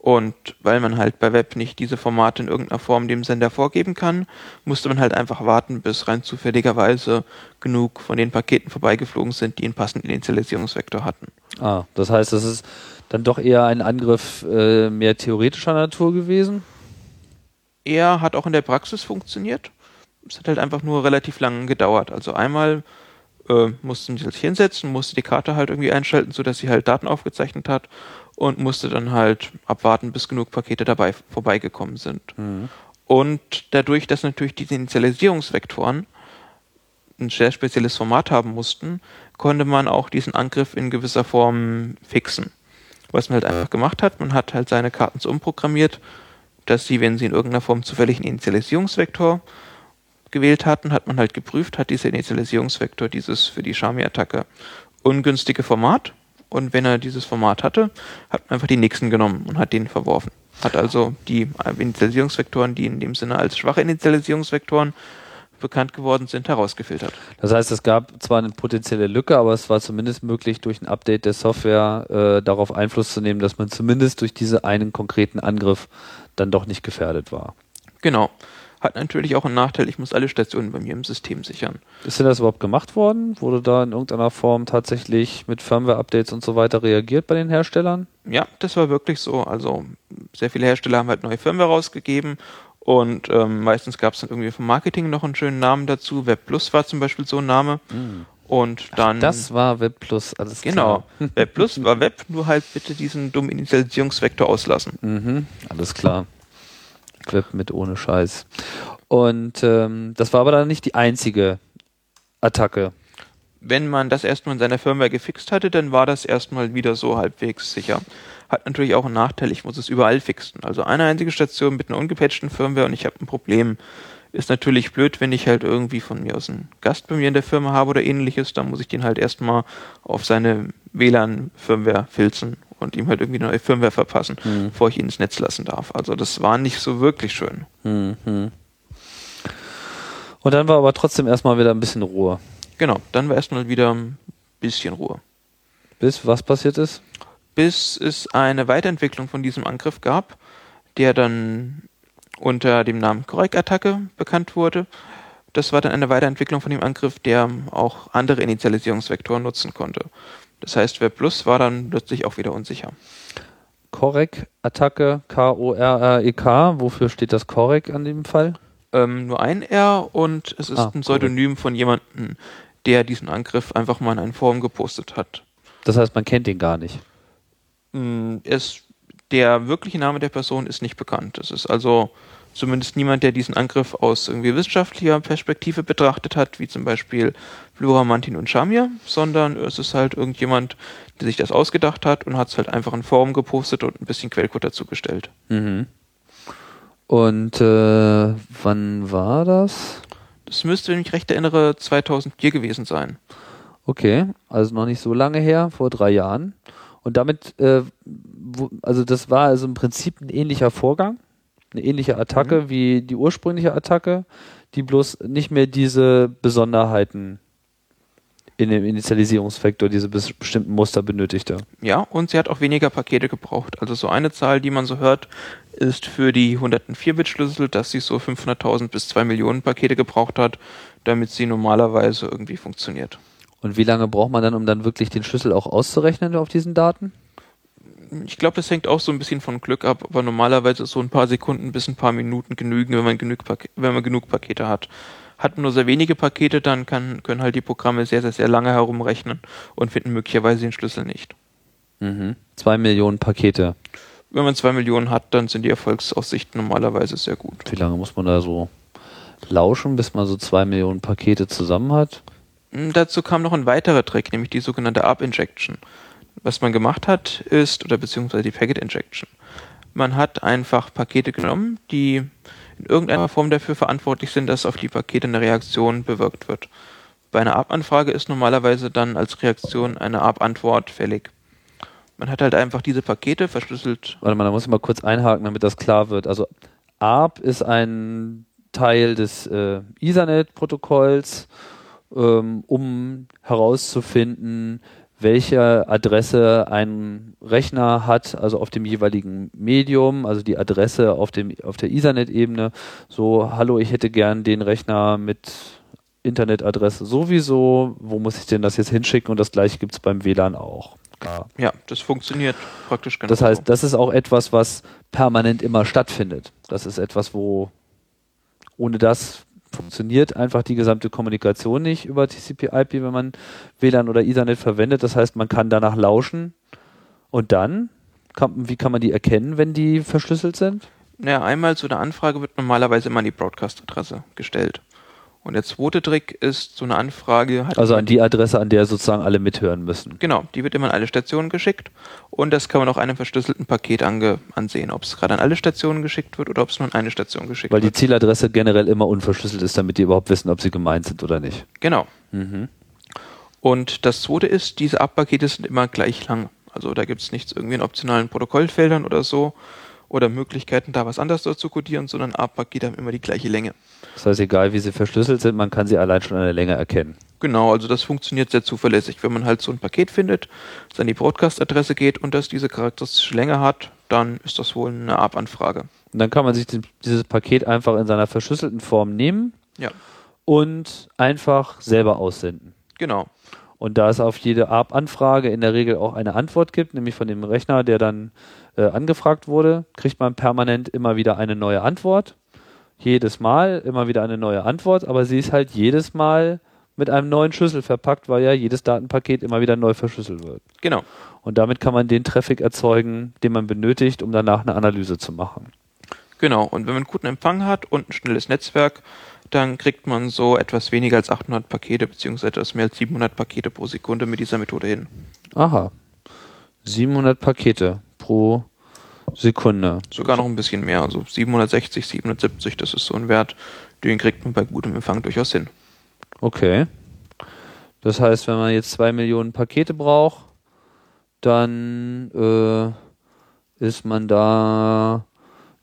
Und weil man halt bei Web nicht diese Formate in irgendeiner Form dem Sender vorgeben kann, musste man halt einfach warten, bis rein zufälligerweise genug von den Paketen vorbeigeflogen sind, die einen passenden Initialisierungsvektor hatten. Ah, das heißt, das ist dann doch eher ein Angriff äh, mehr theoretischer Natur gewesen? Er hat auch in der Praxis funktioniert. Es hat halt einfach nur relativ lange gedauert. Also einmal äh, musste man sich hinsetzen, musste die Karte halt irgendwie einschalten, sodass sie halt Daten aufgezeichnet hat und musste dann halt abwarten, bis genug Pakete dabei vorbeigekommen sind. Und dadurch, dass natürlich diese Initialisierungsvektoren ein sehr spezielles Format haben mussten, konnte man auch diesen Angriff in gewisser Form fixen. Was man halt einfach gemacht hat, man hat halt seine Karten so umprogrammiert, dass sie, wenn sie in irgendeiner Form zufällig einen Initialisierungsvektor gewählt hatten, hat man halt geprüft, hat dieser Initialisierungsvektor dieses für die Shami-Attacke ungünstige Format und wenn er dieses Format hatte, hat man einfach die nächsten genommen und hat den verworfen. Hat also die Initialisierungsvektoren, die in dem Sinne als schwache Initialisierungsvektoren bekannt geworden sind, herausgefiltert. Das heißt, es gab zwar eine potenzielle Lücke, aber es war zumindest möglich, durch ein Update der Software äh, darauf Einfluss zu nehmen, dass man zumindest durch diesen einen konkreten Angriff dann doch nicht gefährdet war. Genau. Hat natürlich auch einen Nachteil, ich muss alle Stationen bei mir im System sichern. Ist denn das überhaupt gemacht worden? Wurde da in irgendeiner Form tatsächlich mit Firmware-Updates und so weiter reagiert bei den Herstellern? Ja, das war wirklich so. Also sehr viele Hersteller haben halt neue Firmware rausgegeben und ähm, meistens gab es dann irgendwie vom Marketing noch einen schönen Namen dazu. Web Plus war zum Beispiel so ein Name. Und dann. Das war Web Plus, alles genau. klar. Web Plus war Web, nur halt bitte diesen dummen Initialisierungsvektor auslassen. Mhm, alles klar. Web mit ohne Scheiß. Und ähm, das war aber dann nicht die einzige Attacke. Wenn man das erstmal in seiner Firmware gefixt hatte, dann war das erstmal wieder so halbwegs sicher. hat natürlich auch einen Nachteil, ich muss es überall fixen. Also eine einzige Station mit einer ungepatchten Firmware und ich habe ein Problem. Ist natürlich blöd, wenn ich halt irgendwie von mir aus einen Gast bei mir in der Firma habe oder ähnliches, dann muss ich den halt erstmal auf seine WLAN-Firmware filzen und ihm halt irgendwie eine neue Firmware verpassen, Mhm. bevor ich ihn ins Netz lassen darf. Also das war nicht so wirklich schön. Mhm. Und dann war aber trotzdem erstmal wieder ein bisschen Ruhe. Genau, dann war erstmal wieder ein bisschen Ruhe. Bis was passiert ist? bis es eine Weiterentwicklung von diesem Angriff gab, der dann unter dem Namen Korrekt-Attacke bekannt wurde. Das war dann eine Weiterentwicklung von dem Angriff, der auch andere Initialisierungsvektoren nutzen konnte. Das heißt, Web Plus war dann plötzlich auch wieder unsicher. Korrek, Attacke, K-O-R-R-E-K. Wofür steht das Korek an dem Fall? Ähm, nur ein R und es ist Ah, ein Pseudonym von jemandem, der diesen Angriff einfach mal in ein Forum gepostet hat. Das heißt, man kennt den gar nicht. Mm, Es, der wirkliche Name der Person ist nicht bekannt. Es ist also zumindest niemand, der diesen Angriff aus irgendwie wissenschaftlicher Perspektive betrachtet hat, wie zum Beispiel Flora, Mantin und Shamir, sondern es ist halt irgendjemand, der sich das ausgedacht hat und hat es halt einfach in Forum gepostet und ein bisschen Quellcode dazu gestellt. Mhm. Und äh, wann war das? Das müsste, wenn ich mich recht erinnere, 2004 gewesen sein. Okay, also noch nicht so lange her, vor drei Jahren. Und damit, äh, wo, also das war also im Prinzip ein ähnlicher Vorgang, eine ähnliche Attacke wie die ursprüngliche Attacke, die bloß nicht mehr diese Besonderheiten in dem Initialisierungsvektor, diese bes bestimmten Muster benötigte. Ja, und sie hat auch weniger Pakete gebraucht. Also so eine Zahl, die man so hört, ist für die 104-Bit-Schlüssel, dass sie so 500.000 bis 2 Millionen Pakete gebraucht hat, damit sie normalerweise irgendwie funktioniert. Und wie lange braucht man dann, um dann wirklich den Schlüssel auch auszurechnen auf diesen Daten? Ich glaube, das hängt auch so ein bisschen von Glück ab, aber normalerweise ist so ein paar Sekunden bis ein paar Minuten genügen, wenn man genug, Pak wenn man genug Pakete hat. Hat man nur sehr wenige Pakete, dann kann, können halt die Programme sehr, sehr, sehr lange herumrechnen und finden möglicherweise den Schlüssel nicht. Mhm. Zwei Millionen Pakete. Wenn man zwei Millionen hat, dann sind die Erfolgsaussichten normalerweise sehr gut. Wie lange muss man da so lauschen, bis man so zwei Millionen Pakete zusammen hat? Mm, Dazu kam noch ein weiterer Trick, nämlich die sogenannte ARP Injection. Was man gemacht hat, ist, oder beziehungsweise die Packet Injection. Man hat einfach Pakete genommen, die in irgendeiner Form dafür verantwortlich sind, dass auf die Pakete eine Reaktion bewirkt wird. Bei einer ARP-Anfrage ist normalerweise dann als Reaktion eine ARP-Antwort fällig. Man hat halt einfach diese Pakete verschlüsselt. Warte mal, da muss ich mal kurz einhaken, damit das klar wird. Also ARP ist ein Teil des äh, Ethernet-Protokolls, ähm, um herauszufinden, welche Adresse ein Rechner hat, also auf dem jeweiligen Medium, also die Adresse auf, dem, auf der Ethernet-Ebene. So, hallo, ich hätte gern den Rechner mit Internetadresse sowieso. Wo muss ich denn das jetzt hinschicken? Und das gleiche gibt es beim WLAN auch. Ja. Ja, das funktioniert praktisch genau Das heißt, das ist auch etwas, was permanent immer stattfindet. Das ist etwas, wo ohne das funktioniert einfach die gesamte Kommunikation nicht über TCP/IP, wenn man WLAN oder Ethernet verwendet. Das heißt, man kann danach lauschen und dann, kann, wie kann man die erkennen, wenn die verschlüsselt sind? Naja, einmal zu der Anfrage wird normalerweise immer die Broadcast-Adresse gestellt. Und der zweite Trick ist, so eine Anfrage hat Also an die Adresse, an der sozusagen alle mithören müssen. Genau, die wird immer an alle Stationen geschickt und das kann man auch einem verschlüsselten Paket ange ansehen, ob es gerade an alle Stationen geschickt wird oder ob es nur an eine Station geschickt Weil die wird. Zieladresse generell immer unverschlüsselt ist, damit die überhaupt wissen, ob sie gemeint sind oder nicht. Genau. Mhm. Und das zweite ist, diese Abpakete sind immer gleich lang. Also da gibt es nichts irgendwie in optionalen Protokollfeldern oder so oder Möglichkeiten, da was anderes dort zu codieren, sondern A-Pakete haben immer die gleiche Länge. Das heißt, egal wie sie verschlüsselt sind, man kann sie allein schon an der Länge erkennen. Genau, also das funktioniert sehr zuverlässig. Wenn man halt so ein Paket findet, das an die Broadcast-Adresse geht und das diese charakteristische Länge hat, dann ist das wohl eine ARP-Anfrage. Und dann kann man sich dieses Paket einfach in seiner verschlüsselten Form nehmen Ja, und einfach selber aussenden. genau. Und da es auf jede ARP-Anfrage in der Regel auch eine Antwort gibt, nämlich von dem Rechner, der dann äh, angefragt wurde, kriegt man permanent immer wieder eine neue Antwort. Jedes Mal immer wieder eine neue Antwort, aber sie ist halt jedes Mal mit einem neuen Schlüssel verpackt, weil ja jedes Datenpaket immer wieder neu verschlüsselt wird. Genau. Und damit kann man den Traffic erzeugen, den man benötigt, um danach eine Analyse zu machen. Genau, und wenn man einen guten Empfang hat und ein schnelles Netzwerk, dann kriegt man so etwas weniger als 800 Pakete, beziehungsweise etwas mehr als 700 Pakete pro Sekunde mit dieser Methode hin. Aha. 700 Pakete pro Sekunde. Sogar noch ein bisschen mehr, also 760, 770, das ist so ein Wert, den kriegt man bei gutem Empfang durchaus hin. Okay. Das heißt, wenn man jetzt zwei Millionen Pakete braucht, dann äh, ist man da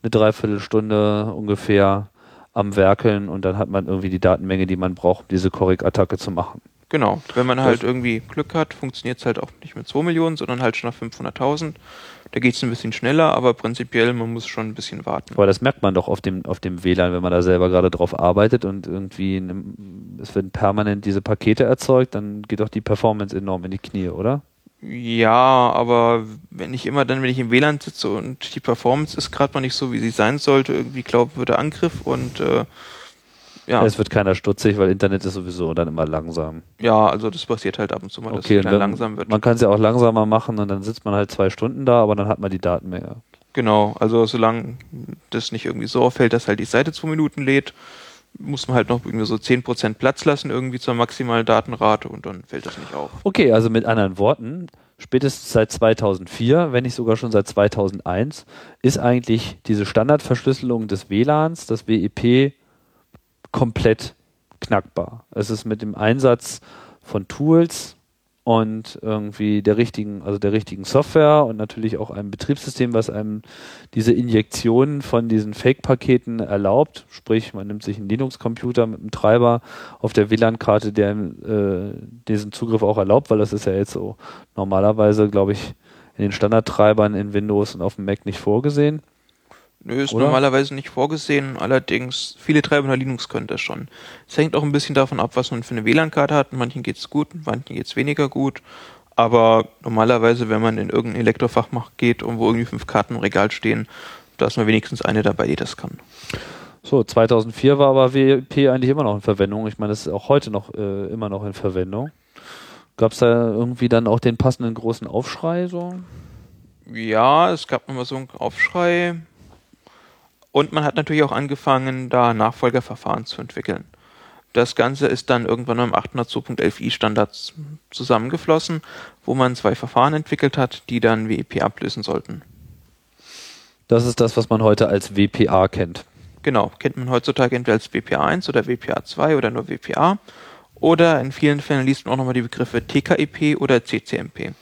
eine Dreiviertelstunde ungefähr am Werkeln und dann hat man irgendwie die Datenmenge, die man braucht, um diese Korrig-Attacke zu machen. Genau, wenn man halt Das- irgendwie Glück hat, funktioniert es halt auch nicht mit 2 Millionen, sondern halt schon nach 500.000. Da geht es ein bisschen schneller, aber prinzipiell, man muss schon ein bisschen warten. Aber das merkt man doch auf dem, auf dem WLAN, wenn man da selber gerade drauf arbeitet und irgendwie ne- es werden permanent diese Pakete erzeugt, dann geht doch die Performance enorm in die Knie, oder? Ja, aber wenn ich immer dann, wenn ich im WLAN sitze und die Performance ist gerade mal nicht so, wie sie sein sollte, irgendwie glauben würde Angriff und äh, ja, Es wird keiner stutzig, weil Internet ist sowieso dann immer langsam. ja, also das passiert halt ab und zu mal, dass Okay, es dann, langsam wird. man kann es ja auch langsamer machen und dann sitzt man halt zwei Stunden da, aber dann hat man die Datenmenge. Genau, also solange das nicht irgendwie so auffällt, dass halt die Seite zwei Minuten lädt, muss man halt noch irgendwie so 10% Platz lassen irgendwie zur maximalen Datenrate und dann fällt das nicht auf. Okay, also mit anderen Worten, spätestens seit 2004, wenn nicht sogar schon seit 2001, ist eigentlich diese Standardverschlüsselung des WLANs, das WEP, komplett knackbar. Es ist mit dem Einsatz von Tools und irgendwie der richtigen, also der richtigen Software und natürlich auch einem Betriebssystem, was einem diese Injektionen von diesen Fake-Paketen erlaubt. Sprich, man nimmt sich einen Linux-Computer mit einem Treiber auf der WLAN-Karte, der äh, diesen Zugriff auch erlaubt, weil das ist ja jetzt so normalerweise, glaube ich, in den Standardtreibern in Windows und auf dem Mac nicht vorgesehen. Nö, ist Oder? normalerweise nicht vorgesehen, allerdings viele Treiber unter Linux können das schon. Es hängt auch ein bisschen davon ab, was man für eine WLAN-Karte hat. Manchen geht's gut, manchen geht's weniger gut. Aber normalerweise, wenn man in irgendein Elektrofachmach geht und wo irgendwie fünf Karten im Regal stehen, da ist mal wenigstens eine dabei, die das kann. So, 2004 war aber WP eigentlich immer noch in Verwendung. Ich meine, das ist auch heute noch äh, immer noch in Verwendung. Gab es da irgendwie dann auch den passenden großen Aufschrei so? Ja, es gab nochmal so einen Aufschrei. Und man hat natürlich auch angefangen, da Nachfolgerverfahren zu entwickeln. Das Ganze ist dann irgendwann am 802.11i Standard zusammengeflossen, wo man zwei Verfahren entwickelt hat, die dann WEP ablösen sollten. Das ist das, was man heute als WPA kennt. Genau, kennt man heutzutage entweder als WPA1 oder WPA2 oder nur WPA. Oder in vielen Fällen liest man auch nochmal die Begriffe TKIP oder CCMP.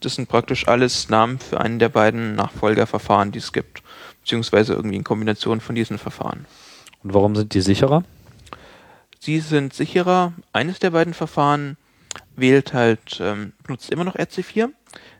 Das sind praktisch alles Namen für einen der beiden Nachfolgerverfahren, die es gibt. Beziehungsweise irgendwie in Kombination von diesen Verfahren. Und warum sind die sicherer? Sie sind sicherer. Eines der beiden Verfahren wählt halt, ähm, benutzt immer noch RC4,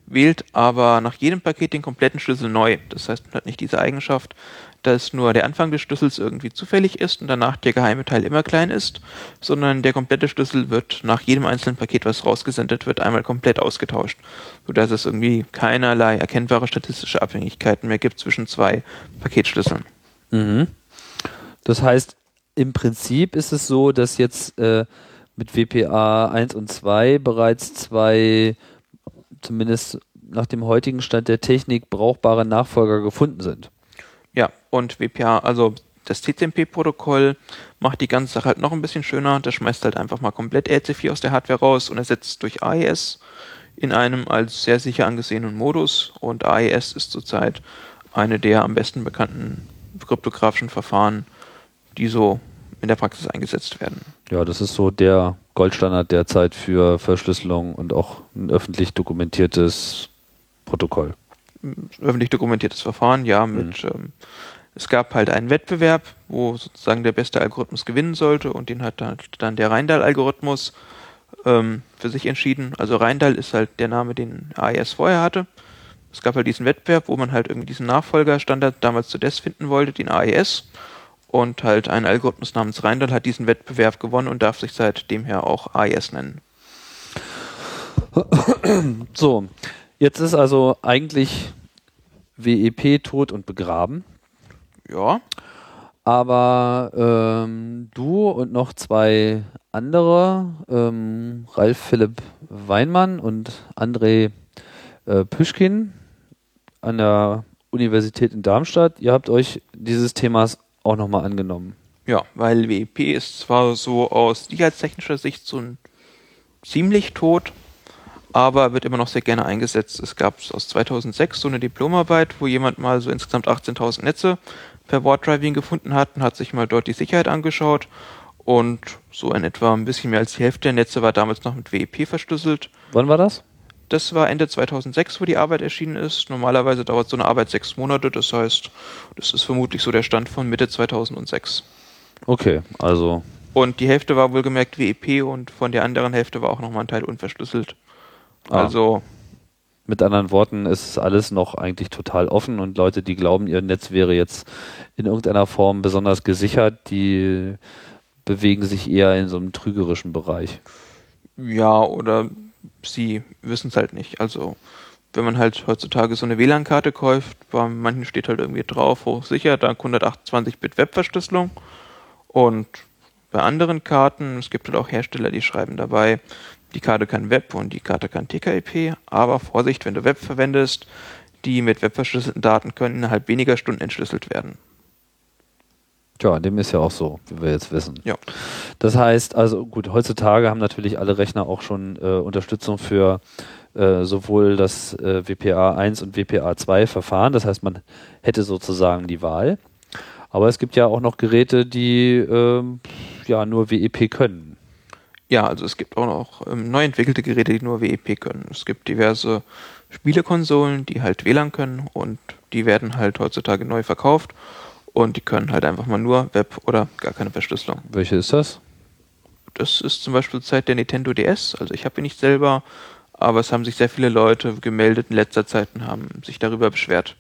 wählt aber nach jedem Paket den kompletten Schlüssel neu. Das heißt, man hat nicht diese Eigenschaft, dass nur der Anfang des Schlüssels irgendwie zufällig ist und danach der geheime Teil immer klein ist, sondern der komplette Schlüssel wird nach jedem einzelnen Paket, was rausgesendet wird, einmal komplett ausgetauscht, sodass es irgendwie keinerlei erkennbare statistische Abhängigkeiten mehr gibt zwischen zwei Paketschlüsseln. Mhm. Das heißt, im Prinzip ist es so, dass jetzt äh, mit WPA 1 und 2 bereits zwei, zumindest nach dem heutigen Stand der Technik, brauchbare Nachfolger gefunden sind. Ja, und WPA, also das TCMP-Protokoll macht die ganze Sache halt noch ein bisschen schöner. Das schmeißt halt einfach mal komplett RC4 aus der Hardware raus und ersetzt durch AES in einem als sehr sicher angesehenen Modus. Und AES ist zurzeit eine der am besten bekannten kryptografischen Verfahren, die so in der Praxis eingesetzt werden. Ja, das ist so der Goldstandard derzeit für Verschlüsselung und auch ein öffentlich dokumentiertes Protokoll. Öffentlich dokumentiertes Verfahren, ja, mit ähm, es gab halt einen Wettbewerb, wo sozusagen der beste Algorithmus gewinnen sollte und den hat dann, dann der Rheindal-Algorithmus ähm, für sich entschieden. Also Rheindal ist halt der Name, den AES vorher hatte. Es gab halt diesen Wettbewerb, wo man halt irgendwie diesen Nachfolgerstandard damals zu DES finden wollte, den AES. Und halt ein Algorithmus namens Rheindal hat diesen Wettbewerb gewonnen und darf sich seitdem her auch AES nennen. So, jetzt ist also eigentlich WEP tot und begraben. Ja, Aber ähm, du und noch zwei andere, ähm, Ralf Philipp Weinmann und André äh, Püschkin an der Universität in Darmstadt, ihr habt euch dieses Themas auch nochmal angenommen. Ja, weil WEP ist zwar so aus sicherheitstechnischer Sicht so ein ziemlich tot, aber wird immer noch sehr gerne eingesetzt. Es gab aus 2006 so eine Diplomarbeit, wo jemand mal so insgesamt 18.000 Netze per Ward Driving gefunden hat und hat sich mal dort die Sicherheit angeschaut und so in etwa ein bisschen mehr als die Hälfte der Netze war damals noch mit WEP verschlüsselt. Wann war das? Das war Ende 2006, wo die Arbeit erschienen ist. Normalerweise dauert so eine Arbeit sechs Monate, das heißt, das ist vermutlich so der Stand von Mitte 2006. Okay, also Und die Hälfte war wohlgemerkt WEP und von der anderen Hälfte war auch nochmal ein Teil unverschlüsselt. Ah. Also, mit anderen Worten ist alles noch eigentlich total offen und Leute, die glauben, ihr Netz wäre jetzt in irgendeiner Form besonders gesichert, die bewegen sich eher in so einem trügerischen Bereich. ja, oder sie wissen es halt nicht. Also, wenn man halt heutzutage so eine WLAN-Karte kauft, bei manchen steht halt irgendwie drauf, hochsicher, dank 128-Bit Webverschlüsselung. Und bei anderen Karten, es gibt halt auch Hersteller, die schreiben dabei, die Karte kann Web und die Karte kann TKIP, aber Vorsicht, wenn du Web verwendest, die mit webverschlüsselten Daten können innerhalb weniger Stunden entschlüsselt werden. Tja, dem ist ja auch so, wie wir jetzt wissen. Ja. Das heißt, also gut, heutzutage haben natürlich alle Rechner auch schon äh, Unterstützung für äh, sowohl das äh, WPA 1 und WPA 2 Verfahren. Das heißt, man hätte sozusagen die Wahl. Aber es gibt ja auch noch Geräte, die ähm, ja nur WEP können. Ja, also es gibt auch noch ähm, neu entwickelte Geräte, die nur WEP können. Es gibt diverse Spielekonsolen, die halt WLAN können und die werden halt heutzutage neu verkauft und die können halt einfach mal nur Web oder gar keine Verschlüsselung. Welche ist das? Das ist zum Beispiel zur Zeit der Nintendo DS, also ich habe ihn nicht selber, aber es haben sich sehr viele Leute gemeldet in letzter Zeit und haben sich darüber beschwert.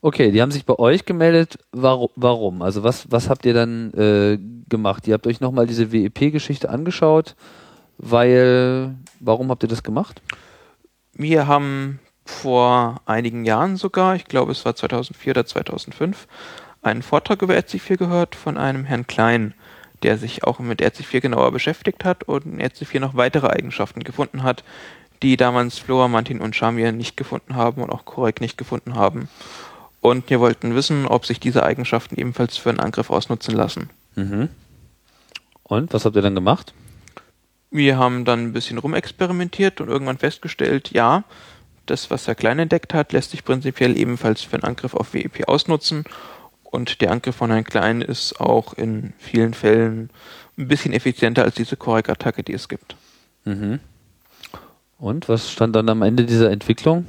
Okay, die haben sich bei euch gemeldet. Warum? Also was, was habt ihr dann äh, gemacht? Ihr habt euch nochmal diese WEP-Geschichte angeschaut, weil, warum habt ihr das gemacht? Wir haben vor einigen Jahren sogar, ich glaube es war 2004 oder 2005, einen Vortrag über ERC4 gehört von einem Herrn Klein, der sich auch mit ERC4 genauer beschäftigt hat und in ERC4 noch weitere Eigenschaften gefunden hat, die damals Flora, Mantin und Shamir nicht gefunden haben und auch korrekt nicht gefunden haben. Und wir wollten wissen, ob sich diese Eigenschaften ebenfalls für einen Angriff ausnutzen lassen. Mhm. Und was habt ihr dann gemacht? Wir haben dann ein bisschen rumexperimentiert und irgendwann festgestellt, ja, das, was Herr Klein entdeckt hat, lässt sich prinzipiell ebenfalls für einen Angriff auf WEP ausnutzen. Und der Angriff von Herrn Klein ist auch in vielen Fällen ein bisschen effizienter als diese Korrekt-Attacke, die es gibt. Mhm. Und was stand dann am Ende dieser Entwicklung?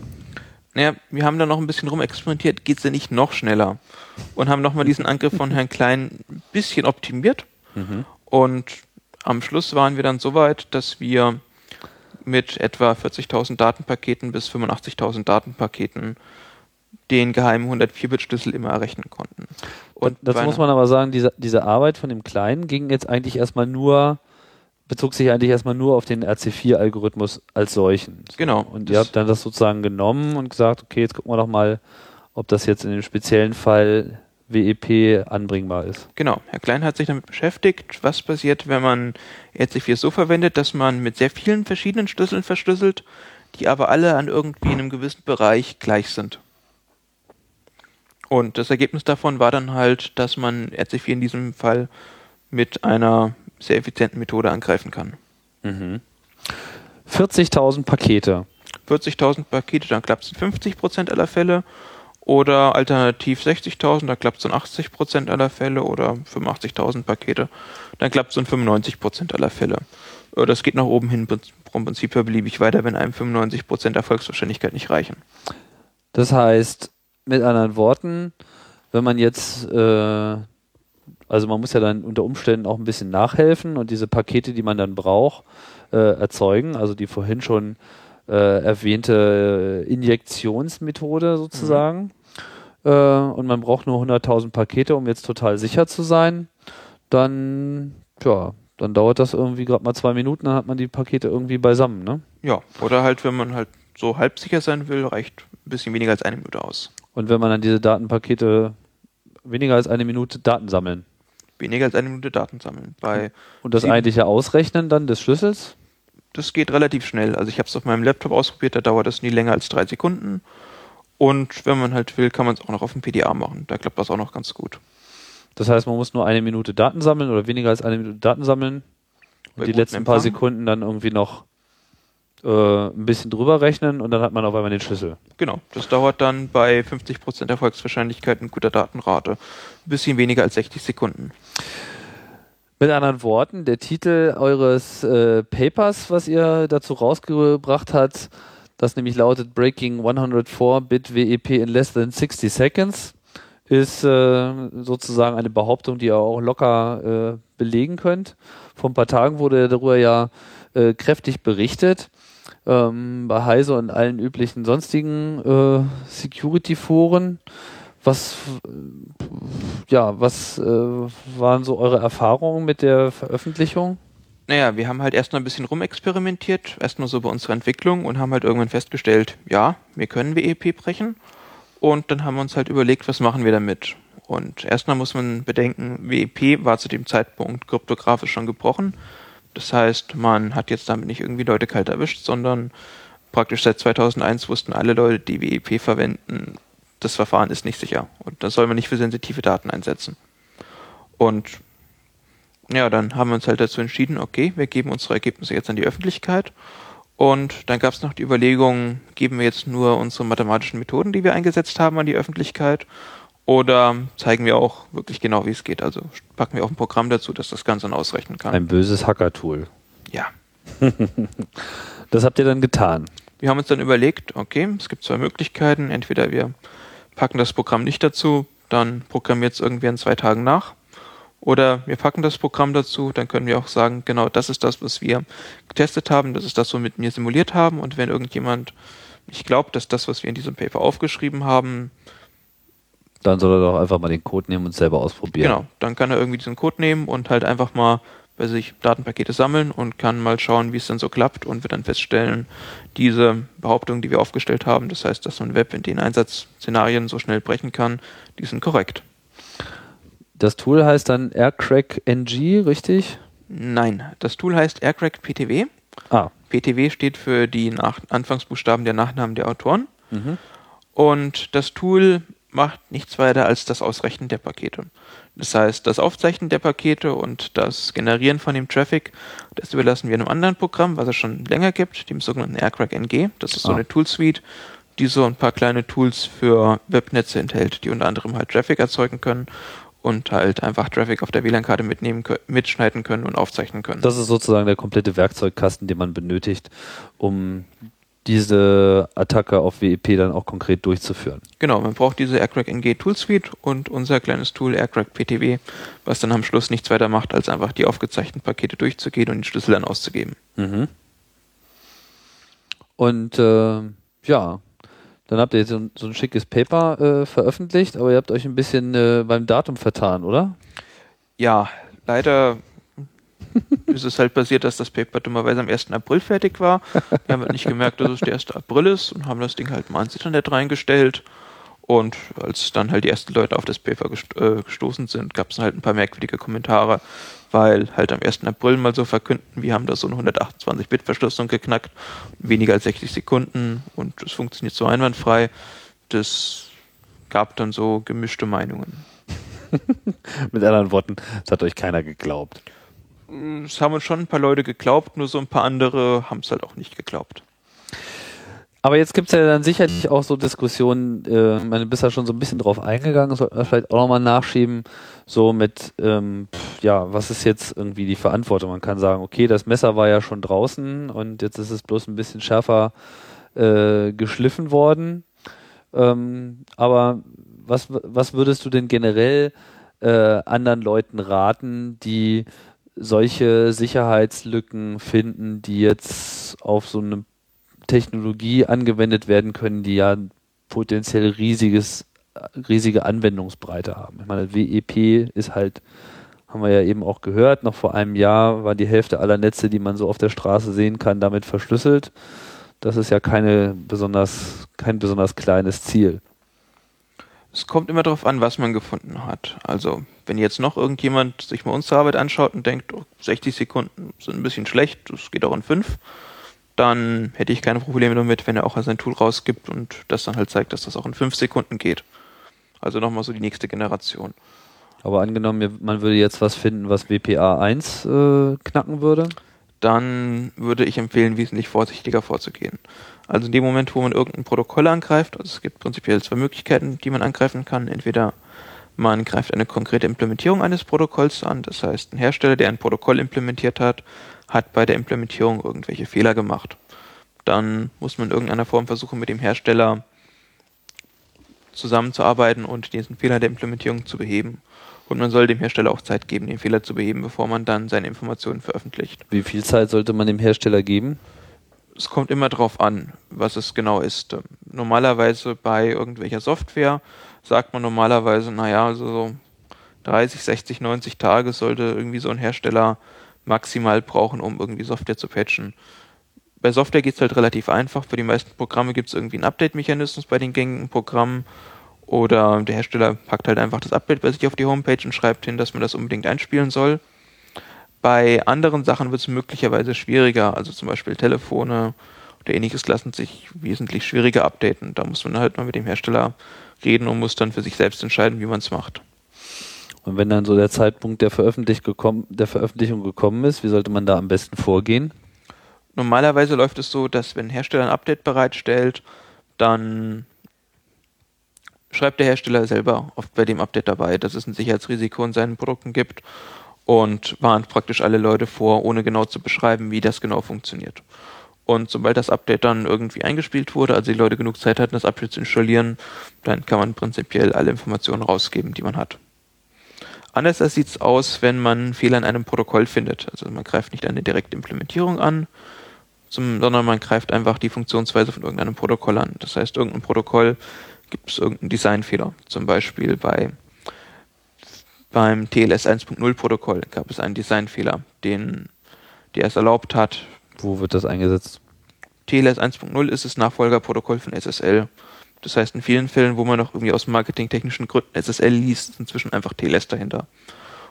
Naja, wir haben da noch ein bisschen rumexperimentiert, geht's denn nicht noch schneller? Und haben nochmal diesen Angriff von Herrn Klein ein bisschen optimiert. Mhm. Und am Schluss waren wir dann so weit, dass wir mit etwa 40.000 Datenpaketen bis 85.000 Datenpaketen den geheimen 104-Bit-Schlüssel immer errechnen konnten. Und das muss man aber sagen, diese, diese Arbeit von dem Kleinen ging jetzt eigentlich erstmal nur, bezog sich eigentlich erstmal nur auf den RC4-Algorithmus als solchen. So. Genau. Und ihr habt dann das sozusagen genommen und gesagt, okay, jetzt gucken wir doch mal, ob das jetzt in dem speziellen Fall WEP anbringbar ist. Genau, Herr Klein hat sich damit beschäftigt, was passiert, wenn man RC4 so verwendet, dass man mit sehr vielen verschiedenen Schlüsseln verschlüsselt, die aber alle an irgendwie in einem gewissen Bereich gleich sind. Und das Ergebnis davon war dann halt, dass man RC4 in diesem Fall mit einer sehr effizienten Methode angreifen kann. Mhm. 40.000 Pakete. 40.000 Pakete, dann klappt es in 50% aller Fälle. Oder alternativ 60.000, dann klappt es in 80% aller Fälle. Oder 85.000 Pakete, dann klappt es in 95% aller Fälle. Äh, Das geht nach oben hin vom Prinzip her beliebig weiter, wenn einem 95% Erfolgswahrscheinlichkeit nicht reichen. Das heißt, mit anderen Worten, wenn man jetzt, äh, also man muss ja dann unter Umständen auch ein bisschen nachhelfen und diese Pakete, die man dann braucht, äh, erzeugen, also die vorhin schon äh, erwähnte Injektionsmethode sozusagen. Äh, und man braucht nur 100.000 Pakete, um jetzt total sicher zu sein, dann, ja, dann dauert das irgendwie gerade mal zwei Minuten, dann hat man die Pakete irgendwie beisammen, ne? Ja, oder halt, wenn man halt so halb sicher sein will, reicht ein bisschen weniger als eine Minute aus. Und wenn man dann diese Datenpakete weniger als eine Minute Daten sammeln Weniger als eine Minute Daten sammeln. Bei und das eigentliche Ausrechnen dann des Schlüssels, das geht relativ schnell. Also ich habe es auf meinem Laptop ausprobiert, da dauert das nie länger als drei Sekunden. Und wenn man halt will, kann man es auch noch auf dem PDA machen. Da klappt das auch noch ganz gut. das heißt, man muss nur eine Minute Daten sammeln oder weniger als eine Minute Daten sammeln Bei und die gutem letzten paar Empfang. Sekunden dann irgendwie noch äh, ein bisschen drüber rechnen und dann hat man auf einmal den Schlüssel. Genau, das dauert dann bei 50% Erfolgswahrscheinlichkeit in guter Datenrate. Ein bisschen weniger als 60 Sekunden. Mit anderen Worten, der Titel eures äh, Papers, was ihr dazu rausgebracht habt, das nämlich lautet Breaking 104-Bit WEP in less than 60 seconds, ist äh, sozusagen eine Behauptung, die ihr auch locker äh, belegen könnt. Vor ein paar Tagen wurde darüber ja äh, kräftig berichtet ähm, bei Heise und allen üblichen sonstigen äh, Security-Foren. Was, äh, ja, was äh, waren so eure Erfahrungen mit der Veröffentlichung? Naja, wir haben halt erstmal ein bisschen rumexperimentiert, erstmal so bei unserer Entwicklung und haben halt irgendwann festgestellt, ja, wir können WEP brechen. Und dann haben wir uns halt überlegt, was machen wir damit. Und erstmal muss man bedenken, WEP war zu dem Zeitpunkt kryptografisch schon gebrochen. Das heißt, man hat jetzt damit nicht irgendwie Leute kalt erwischt, sondern praktisch seit 2001 wussten alle Leute, die WEP verwenden, das Verfahren ist nicht sicher. Und das soll man nicht für sensitive Daten einsetzen. Und ja, dann haben wir uns halt dazu entschieden, okay, wir geben unsere Ergebnisse jetzt an die Öffentlichkeit. Und dann gab es noch die Überlegung, geben wir jetzt nur unsere mathematischen Methoden, die wir eingesetzt haben, an die Öffentlichkeit oder zeigen wir auch wirklich genau, wie es geht? Also packen wir auch ein Programm dazu, das das Ganze dann ausrechnen kann. Ein böses Hacker-Tool. Ja. das habt ihr dann getan. Wir haben uns dann überlegt, okay, es gibt zwei Möglichkeiten. Entweder wir packen das Programm nicht dazu, dann programmiert es irgendwer in zwei Tagen nach. Oder wir packen das Programm dazu, dann können wir auch sagen, genau das ist das, was wir getestet haben, das ist das, womit wir simuliert haben. Und wenn irgendjemand nicht glaubt, dass das, was wir in diesem Paper aufgeschrieben haben, dann soll er doch einfach mal den Code nehmen und selber ausprobieren. Genau, dann kann er irgendwie diesen Code nehmen und halt einfach mal bei sich Datenpakete sammeln und kann mal schauen, wie es dann so klappt und wird dann feststellen, diese Behauptungen, die wir aufgestellt haben, das heißt, dass man Web in den Einsatzszenarien so schnell brechen kann, die sind korrekt. Das Tool heißt dann Aircrack NG, richtig? Nein, das Tool heißt Aircrack PTW. Ah. PTW steht für die Nach Anfangsbuchstaben der Nachnamen der Autoren. Mhm. Und das Tool macht nichts weiter als das Ausrechnen der Pakete. Das heißt, das Aufzeichnen der Pakete und das Generieren von dem Traffic, das überlassen wir einem anderen Programm, was es schon länger gibt, dem sogenannten Aircrack NG. Das ist so ah. eine Toolsuite, die so ein paar kleine Tools für Webnetze enthält, die unter anderem halt Traffic erzeugen können und halt einfach Traffic auf der WLAN-Karte mitnehmen, mitschneiden können und aufzeichnen können. Das ist sozusagen der komplette Werkzeugkasten, den man benötigt, um diese Attacke auf WEP dann auch konkret durchzuführen. Genau, man braucht diese Aircrack NG Tool Suite und unser kleines Tool Aircrack PTW, was dann am Schluss nichts weiter macht, als einfach die aufgezeichneten Pakete durchzugehen und den Schlüssel dann auszugeben. Mhm. Und äh, ja, dann habt ihr jetzt so, so ein schickes Paper äh, veröffentlicht, aber ihr habt euch ein bisschen äh, beim Datum vertan, oder? Ja, leider ist es halt passiert, dass das Paper dummerweise am 1. April fertig war. Wir haben halt nicht gemerkt, dass es der 1. April ist und haben das Ding halt mal ins Internet reingestellt. Und als dann halt die ersten Leute auf das Paper äh, gestoßen sind, gab es halt ein paar merkwürdige Kommentare, weil halt am 1. April mal so verkünden, wir haben da so eine 128-Bit-Verschlüsselung geknackt, weniger als 60 Sekunden und es funktioniert so einwandfrei. Das gab dann so gemischte Meinungen. Mit anderen Worten, es hat euch keiner geglaubt es haben uns schon ein paar Leute geglaubt, nur so ein paar andere haben es halt auch nicht geglaubt. Aber jetzt gibt es ja dann sicherlich auch so Diskussionen, äh, man bist ja schon so ein bisschen drauf eingegangen, soll man vielleicht auch nochmal nachschieben, so mit, ähm, ja, was ist jetzt irgendwie die Verantwortung? Man kann sagen, okay, das Messer war ja schon draußen und jetzt ist es bloß ein bisschen schärfer äh, geschliffen worden. Ähm, aber was, was würdest du denn generell äh, anderen Leuten raten, die solche Sicherheitslücken finden, die jetzt auf so eine Technologie angewendet werden können, die ja potenziell riesiges, riesige Anwendungsbreite haben. Ich meine, WEP ist halt, haben wir ja eben auch gehört, noch vor einem Jahr war die Hälfte aller Netze, die man so auf der Straße sehen kann, damit verschlüsselt. Das ist ja keine besonders, kein besonders kleines Ziel. Es kommt immer darauf an, was man gefunden hat. Also, wenn jetzt noch irgendjemand sich mal unsere Arbeit anschaut und denkt, oh, 60 Sekunden sind ein bisschen schlecht, das geht auch in 5, dann hätte ich keine Probleme damit, wenn er auch sein Tool rausgibt und das dann halt zeigt, dass das auch in 5 Sekunden geht. Also nochmal so die nächste Generation. Aber angenommen, man würde jetzt was finden, was WPA 1 äh, knacken würde? dann würde ich empfehlen, wesentlich vorsichtiger vorzugehen. Also in dem Moment, wo man irgendein Protokoll angreift, also es gibt prinzipiell zwei Möglichkeiten, die man angreifen kann. Entweder man greift eine konkrete Implementierung eines Protokolls an, das heißt, ein Hersteller, der ein Protokoll implementiert hat, hat bei der Implementierung irgendwelche Fehler gemacht. Dann muss man in irgendeiner Form versuchen, mit dem Hersteller zusammenzuarbeiten und diesen Fehler der Implementierung zu beheben. Und man soll dem Hersteller auch Zeit geben, den Fehler zu beheben, bevor man dann seine Informationen veröffentlicht. Wie viel Zeit sollte man dem Hersteller geben? Es kommt immer darauf an, was es genau ist. Normalerweise bei irgendwelcher Software sagt man normalerweise, naja, also so 30, 60, 90 Tage sollte irgendwie so ein Hersteller maximal brauchen, um irgendwie Software zu patchen. Bei Software geht es halt relativ einfach. Für die meisten Programme gibt es irgendwie einen Update-Mechanismus bei den gängigen Programmen. Oder der Hersteller packt halt einfach das Update bei sich auf die Homepage und schreibt hin, dass man das unbedingt einspielen soll. Bei anderen Sachen wird es möglicherweise schwieriger. Also zum Beispiel Telefone oder ähnliches lassen sich wesentlich schwieriger updaten. Da muss man halt mal mit dem Hersteller reden und muss dann für sich selbst entscheiden, wie man es macht. Und wenn dann so der Zeitpunkt der, Veröffentlich gekommen, der Veröffentlichung gekommen ist, wie sollte man da am besten vorgehen? Normalerweise läuft es so, dass wenn ein Hersteller ein Update bereitstellt, dann schreibt der Hersteller selber oft bei dem Update dabei, dass es ein Sicherheitsrisiko in seinen Produkten gibt und warnt praktisch alle Leute vor, ohne genau zu beschreiben, wie das genau funktioniert. Und sobald das Update dann irgendwie eingespielt wurde, also die Leute genug Zeit hatten, das Update zu installieren, dann kann man prinzipiell alle Informationen rausgeben, die man hat. Anders sieht es aus, wenn man Fehler in einem Protokoll findet. Also man greift nicht eine direkte Implementierung an, zum, sondern man greift einfach die Funktionsweise von irgendeinem Protokoll an. Das heißt, irgendein Protokoll gibt es irgendeinen Designfehler. Zum Beispiel bei beim TLS 1.0 Protokoll gab es einen Designfehler, den der es erlaubt hat, wo wird das eingesetzt? TLS 1.0 ist das Nachfolgerprotokoll von SSL. Das heißt, in vielen Fällen, wo man noch irgendwie aus marketingtechnischen Gründen SSL liest, ist inzwischen einfach TLS dahinter.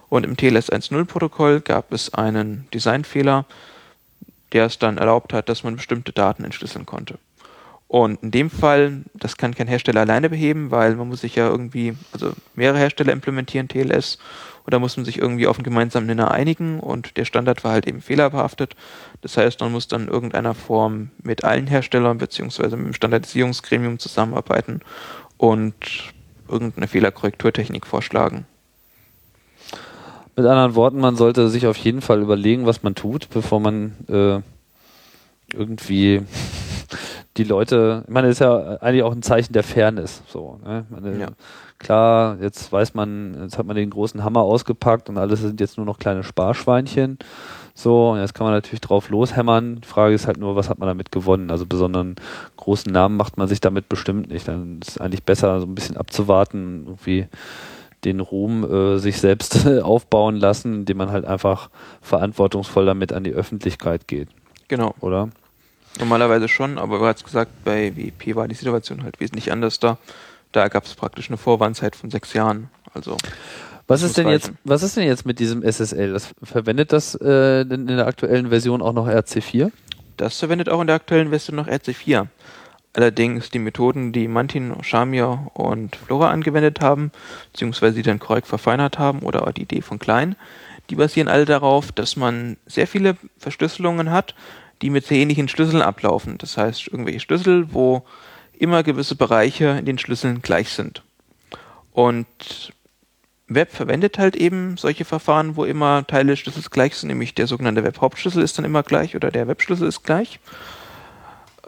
Und im TLS 1.0 Protokoll gab es einen Designfehler, der es dann erlaubt hat, dass man bestimmte Daten entschlüsseln konnte. Und in dem Fall, das kann kein Hersteller alleine beheben, weil man muss sich ja irgendwie, also mehrere Hersteller implementieren TLS und da muss man sich irgendwie auf einen gemeinsamen Nenner einigen und der Standard war halt eben fehlerbehaftet. Das heißt, man muss dann in irgendeiner Form mit allen Herstellern beziehungsweise mit dem Standardisierungsgremium zusammenarbeiten und irgendeine Fehlerkorrekturtechnik vorschlagen. Mit anderen Worten, man sollte sich auf jeden Fall überlegen, was man tut, bevor man äh, irgendwie die Leute, ich meine, das ist ja eigentlich auch ein Zeichen der Fairness. So, ne? meine, ja. Klar, jetzt weiß man, jetzt hat man den großen Hammer ausgepackt und alles sind jetzt nur noch kleine Sparschweinchen. So, und jetzt kann man natürlich drauf loshämmern. Die Frage ist halt nur, was hat man damit gewonnen? Also besonderen großen Namen macht man sich damit bestimmt nicht. Dann ist es eigentlich besser, so ein bisschen abzuwarten, irgendwie den Ruhm äh, sich selbst aufbauen lassen, indem man halt einfach verantwortungsvoll damit an die Öffentlichkeit geht. Genau. Oder? Normalerweise schon, aber bereits gesagt, bei WP war die Situation halt wesentlich anders da. Da gab es praktisch eine Vorwarnzeit von sechs Jahren. Also was ist denn jetzt, was ist denn jetzt mit diesem SSL? Das verwendet das äh, in der aktuellen Version auch noch RC4? Das verwendet auch in der aktuellen Version noch RC4. Allerdings die Methoden, die Mantin, Shamir und Flora angewendet haben, beziehungsweise die dann korrekt verfeinert haben, oder die Idee von Klein, die basieren alle darauf, dass man sehr viele Verschlüsselungen hat, die mit sehr ähnlichen Schlüsseln ablaufen. Das heißt, irgendwelche Schlüssel, wo immer gewisse Bereiche in den Schlüsseln gleich sind. Und Web verwendet halt eben solche Verfahren, wo immer Teile des Schlüssels gleich sind, nämlich der sogenannte Web-Hauptschlüssel ist dann immer gleich oder der Webschlüssel ist gleich.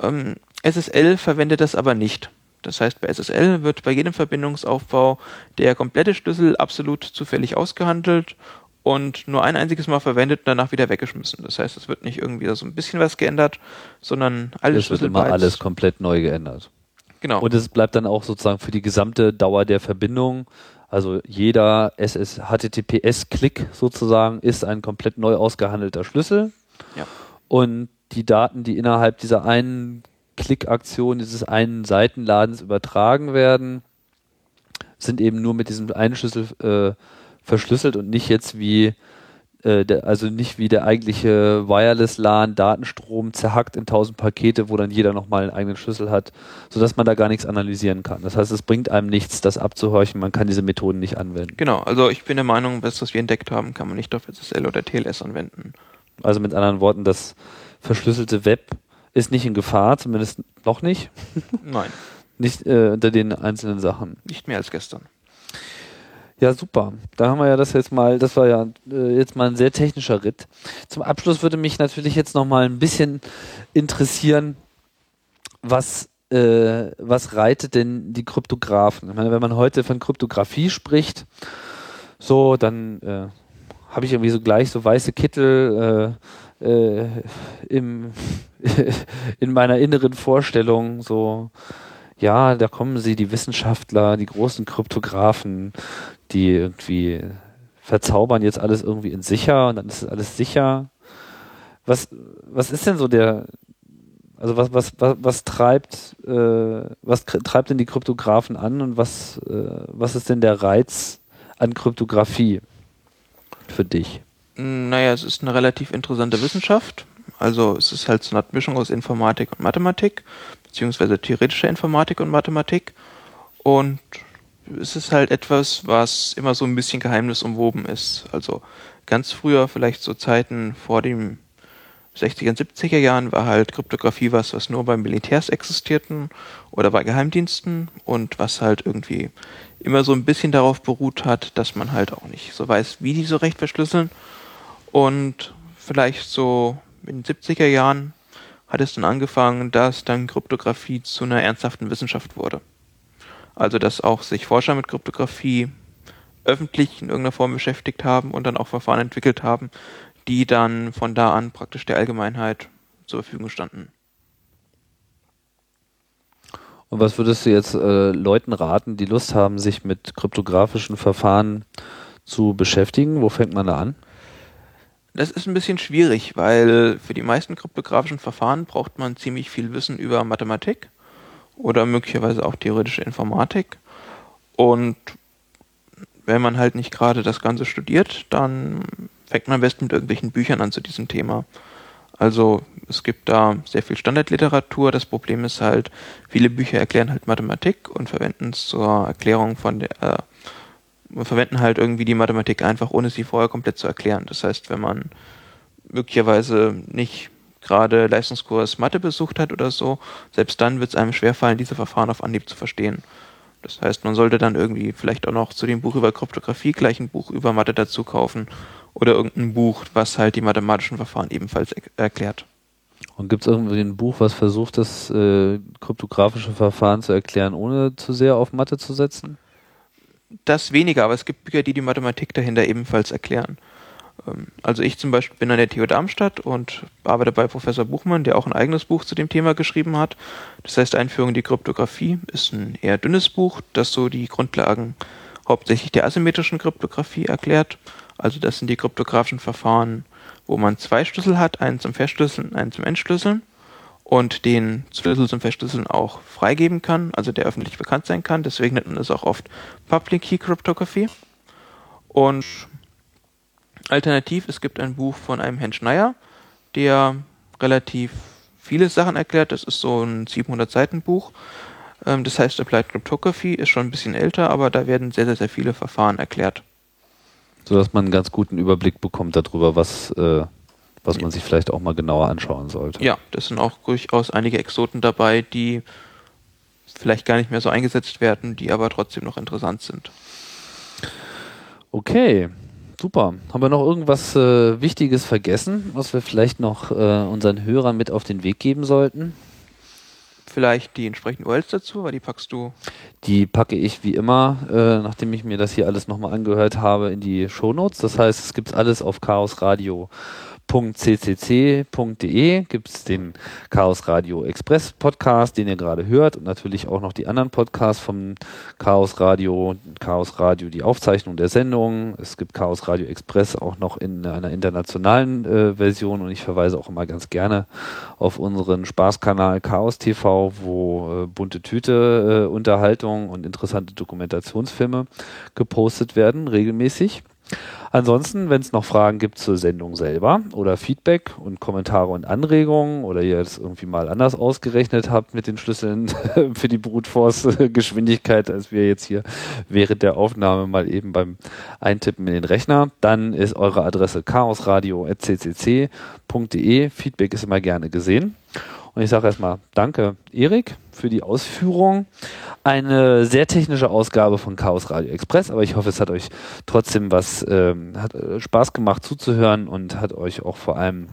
Ähm, SSL verwendet das aber nicht. Das heißt, bei SSL wird bei jedem Verbindungsaufbau der komplette Schlüssel absolut zufällig ausgehandelt und nur ein einziges Mal verwendet und danach wieder weggeschmissen. Das heißt, es wird nicht irgendwie so ein bisschen was geändert, sondern alles Es wird immer alles komplett neu geändert. Genau. Und es bleibt dann auch sozusagen für die gesamte Dauer der Verbindung. Also jeder SS HTTPS-Klick sozusagen ist ein komplett neu ausgehandelter Schlüssel. Ja. Und die Daten, die innerhalb dieser einen Klickaktion, dieses einen Seitenladens übertragen werden, sind eben nur mit diesem einen Schlüssel äh, verschlüsselt und nicht jetzt wie äh, der, also nicht wie der eigentliche Wireless LAN Datenstrom zerhackt in tausend Pakete, wo dann jeder nochmal einen eigenen Schlüssel hat, sodass man da gar nichts analysieren kann. Das heißt, es bringt einem nichts, das abzuhorchen, man kann diese Methoden nicht anwenden. Genau, also ich bin der Meinung, das, was wir entdeckt haben, kann man nicht auf SSL oder TLS anwenden. Also mit anderen Worten, das verschlüsselte Web ist nicht in Gefahr, zumindest noch nicht. Nein, Nicht äh, unter den einzelnen Sachen. nicht mehr als gestern. Ja, super. Da haben wir ja das jetzt mal, das war ja äh, jetzt mal ein sehr technischer Ritt. Zum Abschluss würde mich natürlich jetzt noch mal ein bisschen interessieren, was, äh, was reitet denn die Kryptografen? Ich meine, wenn man heute von Kryptographie spricht, so, dann äh, habe ich irgendwie so gleich so weiße Kittel äh, äh, im, in meiner inneren Vorstellung, so, ja, da kommen sie, die Wissenschaftler, die großen Kryptografen, die irgendwie verzaubern jetzt alles irgendwie in sicher und dann ist es alles sicher. Was, was ist denn so der, also was, was, was, was treibt, äh, was treibt denn die Kryptografen an und was, äh, was ist denn der Reiz an Kryptographie für dich? Naja, es ist eine relativ interessante Wissenschaft. Also es ist halt so eine Mischung aus Informatik und Mathematik, beziehungsweise theoretischer Informatik und Mathematik. Und es ist halt etwas, was immer so ein bisschen geheimnisumwoben ist. Also ganz früher, vielleicht so Zeiten vor dem 60er und 70er Jahren, war halt Kryptographie was, was nur bei Militärs existierten oder bei Geheimdiensten und was halt irgendwie immer so ein bisschen darauf beruht hat, dass man halt auch nicht so weiß, wie die so recht verschlüsseln. Und vielleicht so in den 70er Jahren hat es dann angefangen, dass dann Kryptographie zu einer ernsthaften Wissenschaft wurde. Also dass auch sich Forscher mit Kryptographie öffentlich in irgendeiner Form beschäftigt haben und dann auch Verfahren entwickelt haben, die dann von da an praktisch der Allgemeinheit zur Verfügung standen. Und was würdest du jetzt äh, Leuten raten, die Lust haben, sich mit kryptografischen Verfahren zu beschäftigen? Wo fängt man da an? Das ist ein bisschen schwierig, weil für die meisten kryptografischen Verfahren braucht man ziemlich viel Wissen über Mathematik oder möglicherweise auch theoretische Informatik. Und wenn man halt nicht gerade das Ganze studiert, dann fängt man am besten mit irgendwelchen Büchern an zu diesem Thema. Also es gibt da sehr viel Standardliteratur. Das Problem ist halt, viele Bücher erklären halt Mathematik und verwenden es zur Erklärung von der, äh, verwenden halt irgendwie die Mathematik einfach, ohne sie vorher komplett zu erklären. Das heißt, wenn man möglicherweise nicht gerade Leistungskurs Mathe besucht hat oder so, selbst dann wird es einem schwerfallen, diese Verfahren auf Anhieb zu verstehen. Das heißt, man sollte dann irgendwie vielleicht auch noch zu dem Buch über Kryptographie gleich ein Buch über Mathe dazu kaufen oder irgendein Buch, was halt die mathematischen Verfahren ebenfalls er erklärt. Und gibt es irgendwie ein Buch, was versucht, das äh, kryptografische Verfahren zu erklären, ohne zu sehr auf Mathe zu setzen? Das weniger, aber es gibt Bücher, die die Mathematik dahinter ebenfalls erklären. Ähm, Also ich zum Beispiel bin an der TU Darmstadt und arbeite bei Professor Buchmann, der auch ein eigenes Buch zu dem Thema geschrieben hat. Das heißt Einführung in die Kryptographie ist ein eher dünnes Buch, das so die Grundlagen hauptsächlich der asymmetrischen Kryptographie erklärt. Also das sind die kryptografischen Verfahren, wo man zwei Schlüssel hat, einen zum Verschlüsseln, einen zum Entschlüsseln und den Schlüssel zum Verschlüsseln auch freigeben kann, also der öffentlich bekannt sein kann. Deswegen nennt man es auch oft Public Key Cryptography. Und alternativ, es gibt ein Buch von einem Herrn Schneier, der relativ viele Sachen erklärt. Das ist so ein 700 Seiten Buch. Ähm, Das heißt Applied Cryptography, ist schon ein bisschen älter, aber da werden sehr, sehr, sehr viele Verfahren erklärt. Sodass man einen ganz guten Überblick bekommt darüber, was, äh, was man sich vielleicht auch mal genauer anschauen sollte. Ja, das sind auch durchaus einige Exoten dabei, die vielleicht gar nicht mehr so eingesetzt werden, die aber trotzdem noch interessant sind. Okay, super. Haben wir noch irgendwas äh, Wichtiges vergessen, was wir vielleicht noch äh, unseren Hörern mit auf den Weg geben sollten? Vielleicht die entsprechenden URLs dazu, weil die packst du. Die packe ich wie immer, äh, nachdem ich mir das hier alles nochmal angehört habe, in die Shownotes. Das heißt, es gibt alles auf chaosradio.ccc.de, gibt es den Chaos Radio Express Podcast, den ihr gerade hört und natürlich auch noch die anderen Podcasts vom Chaos Radio, Chaos Radio, die Aufzeichnung der Sendung. Es gibt Chaos Radio Express auch noch in einer internationalen äh, Version und ich verweise auch immer ganz gerne auf unseren Spaßkanal Chaos TV, wo äh, bunte Tüte, äh, Unterhaltung und interessante Dokumentationsfilme gepostet werden, regelmäßig. Ansonsten, wenn es noch Fragen gibt zur Sendung selber oder Feedback und Kommentare und Anregungen oder ihr es irgendwie mal anders ausgerechnet habt mit den Schlüsseln für die Brute Force Geschwindigkeit, als wir jetzt hier während der Aufnahme mal eben beim Eintippen in den Rechner, dann ist eure Adresse chaosradio.ccc.de. Feedback ist immer gerne gesehen. Und ich sage erstmal Danke, Erik, für die Ausführung. Eine sehr technische Ausgabe von Chaos Radio Express, aber ich hoffe, es hat euch trotzdem was, ähm, hat äh, Spaß gemacht zuzuhören und hat euch auch vor allem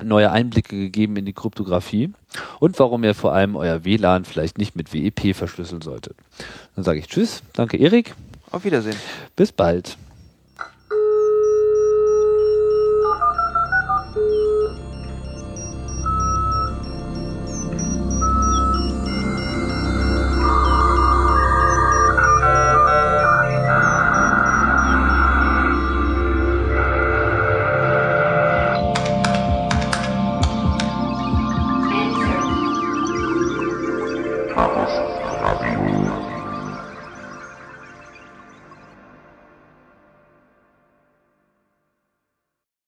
neue Einblicke gegeben in die Kryptographie und warum ihr vor allem euer WLAN vielleicht nicht mit WEP verschlüsseln solltet. Dann sage ich Tschüss, danke Erik, Auf Wiedersehen. bis bald.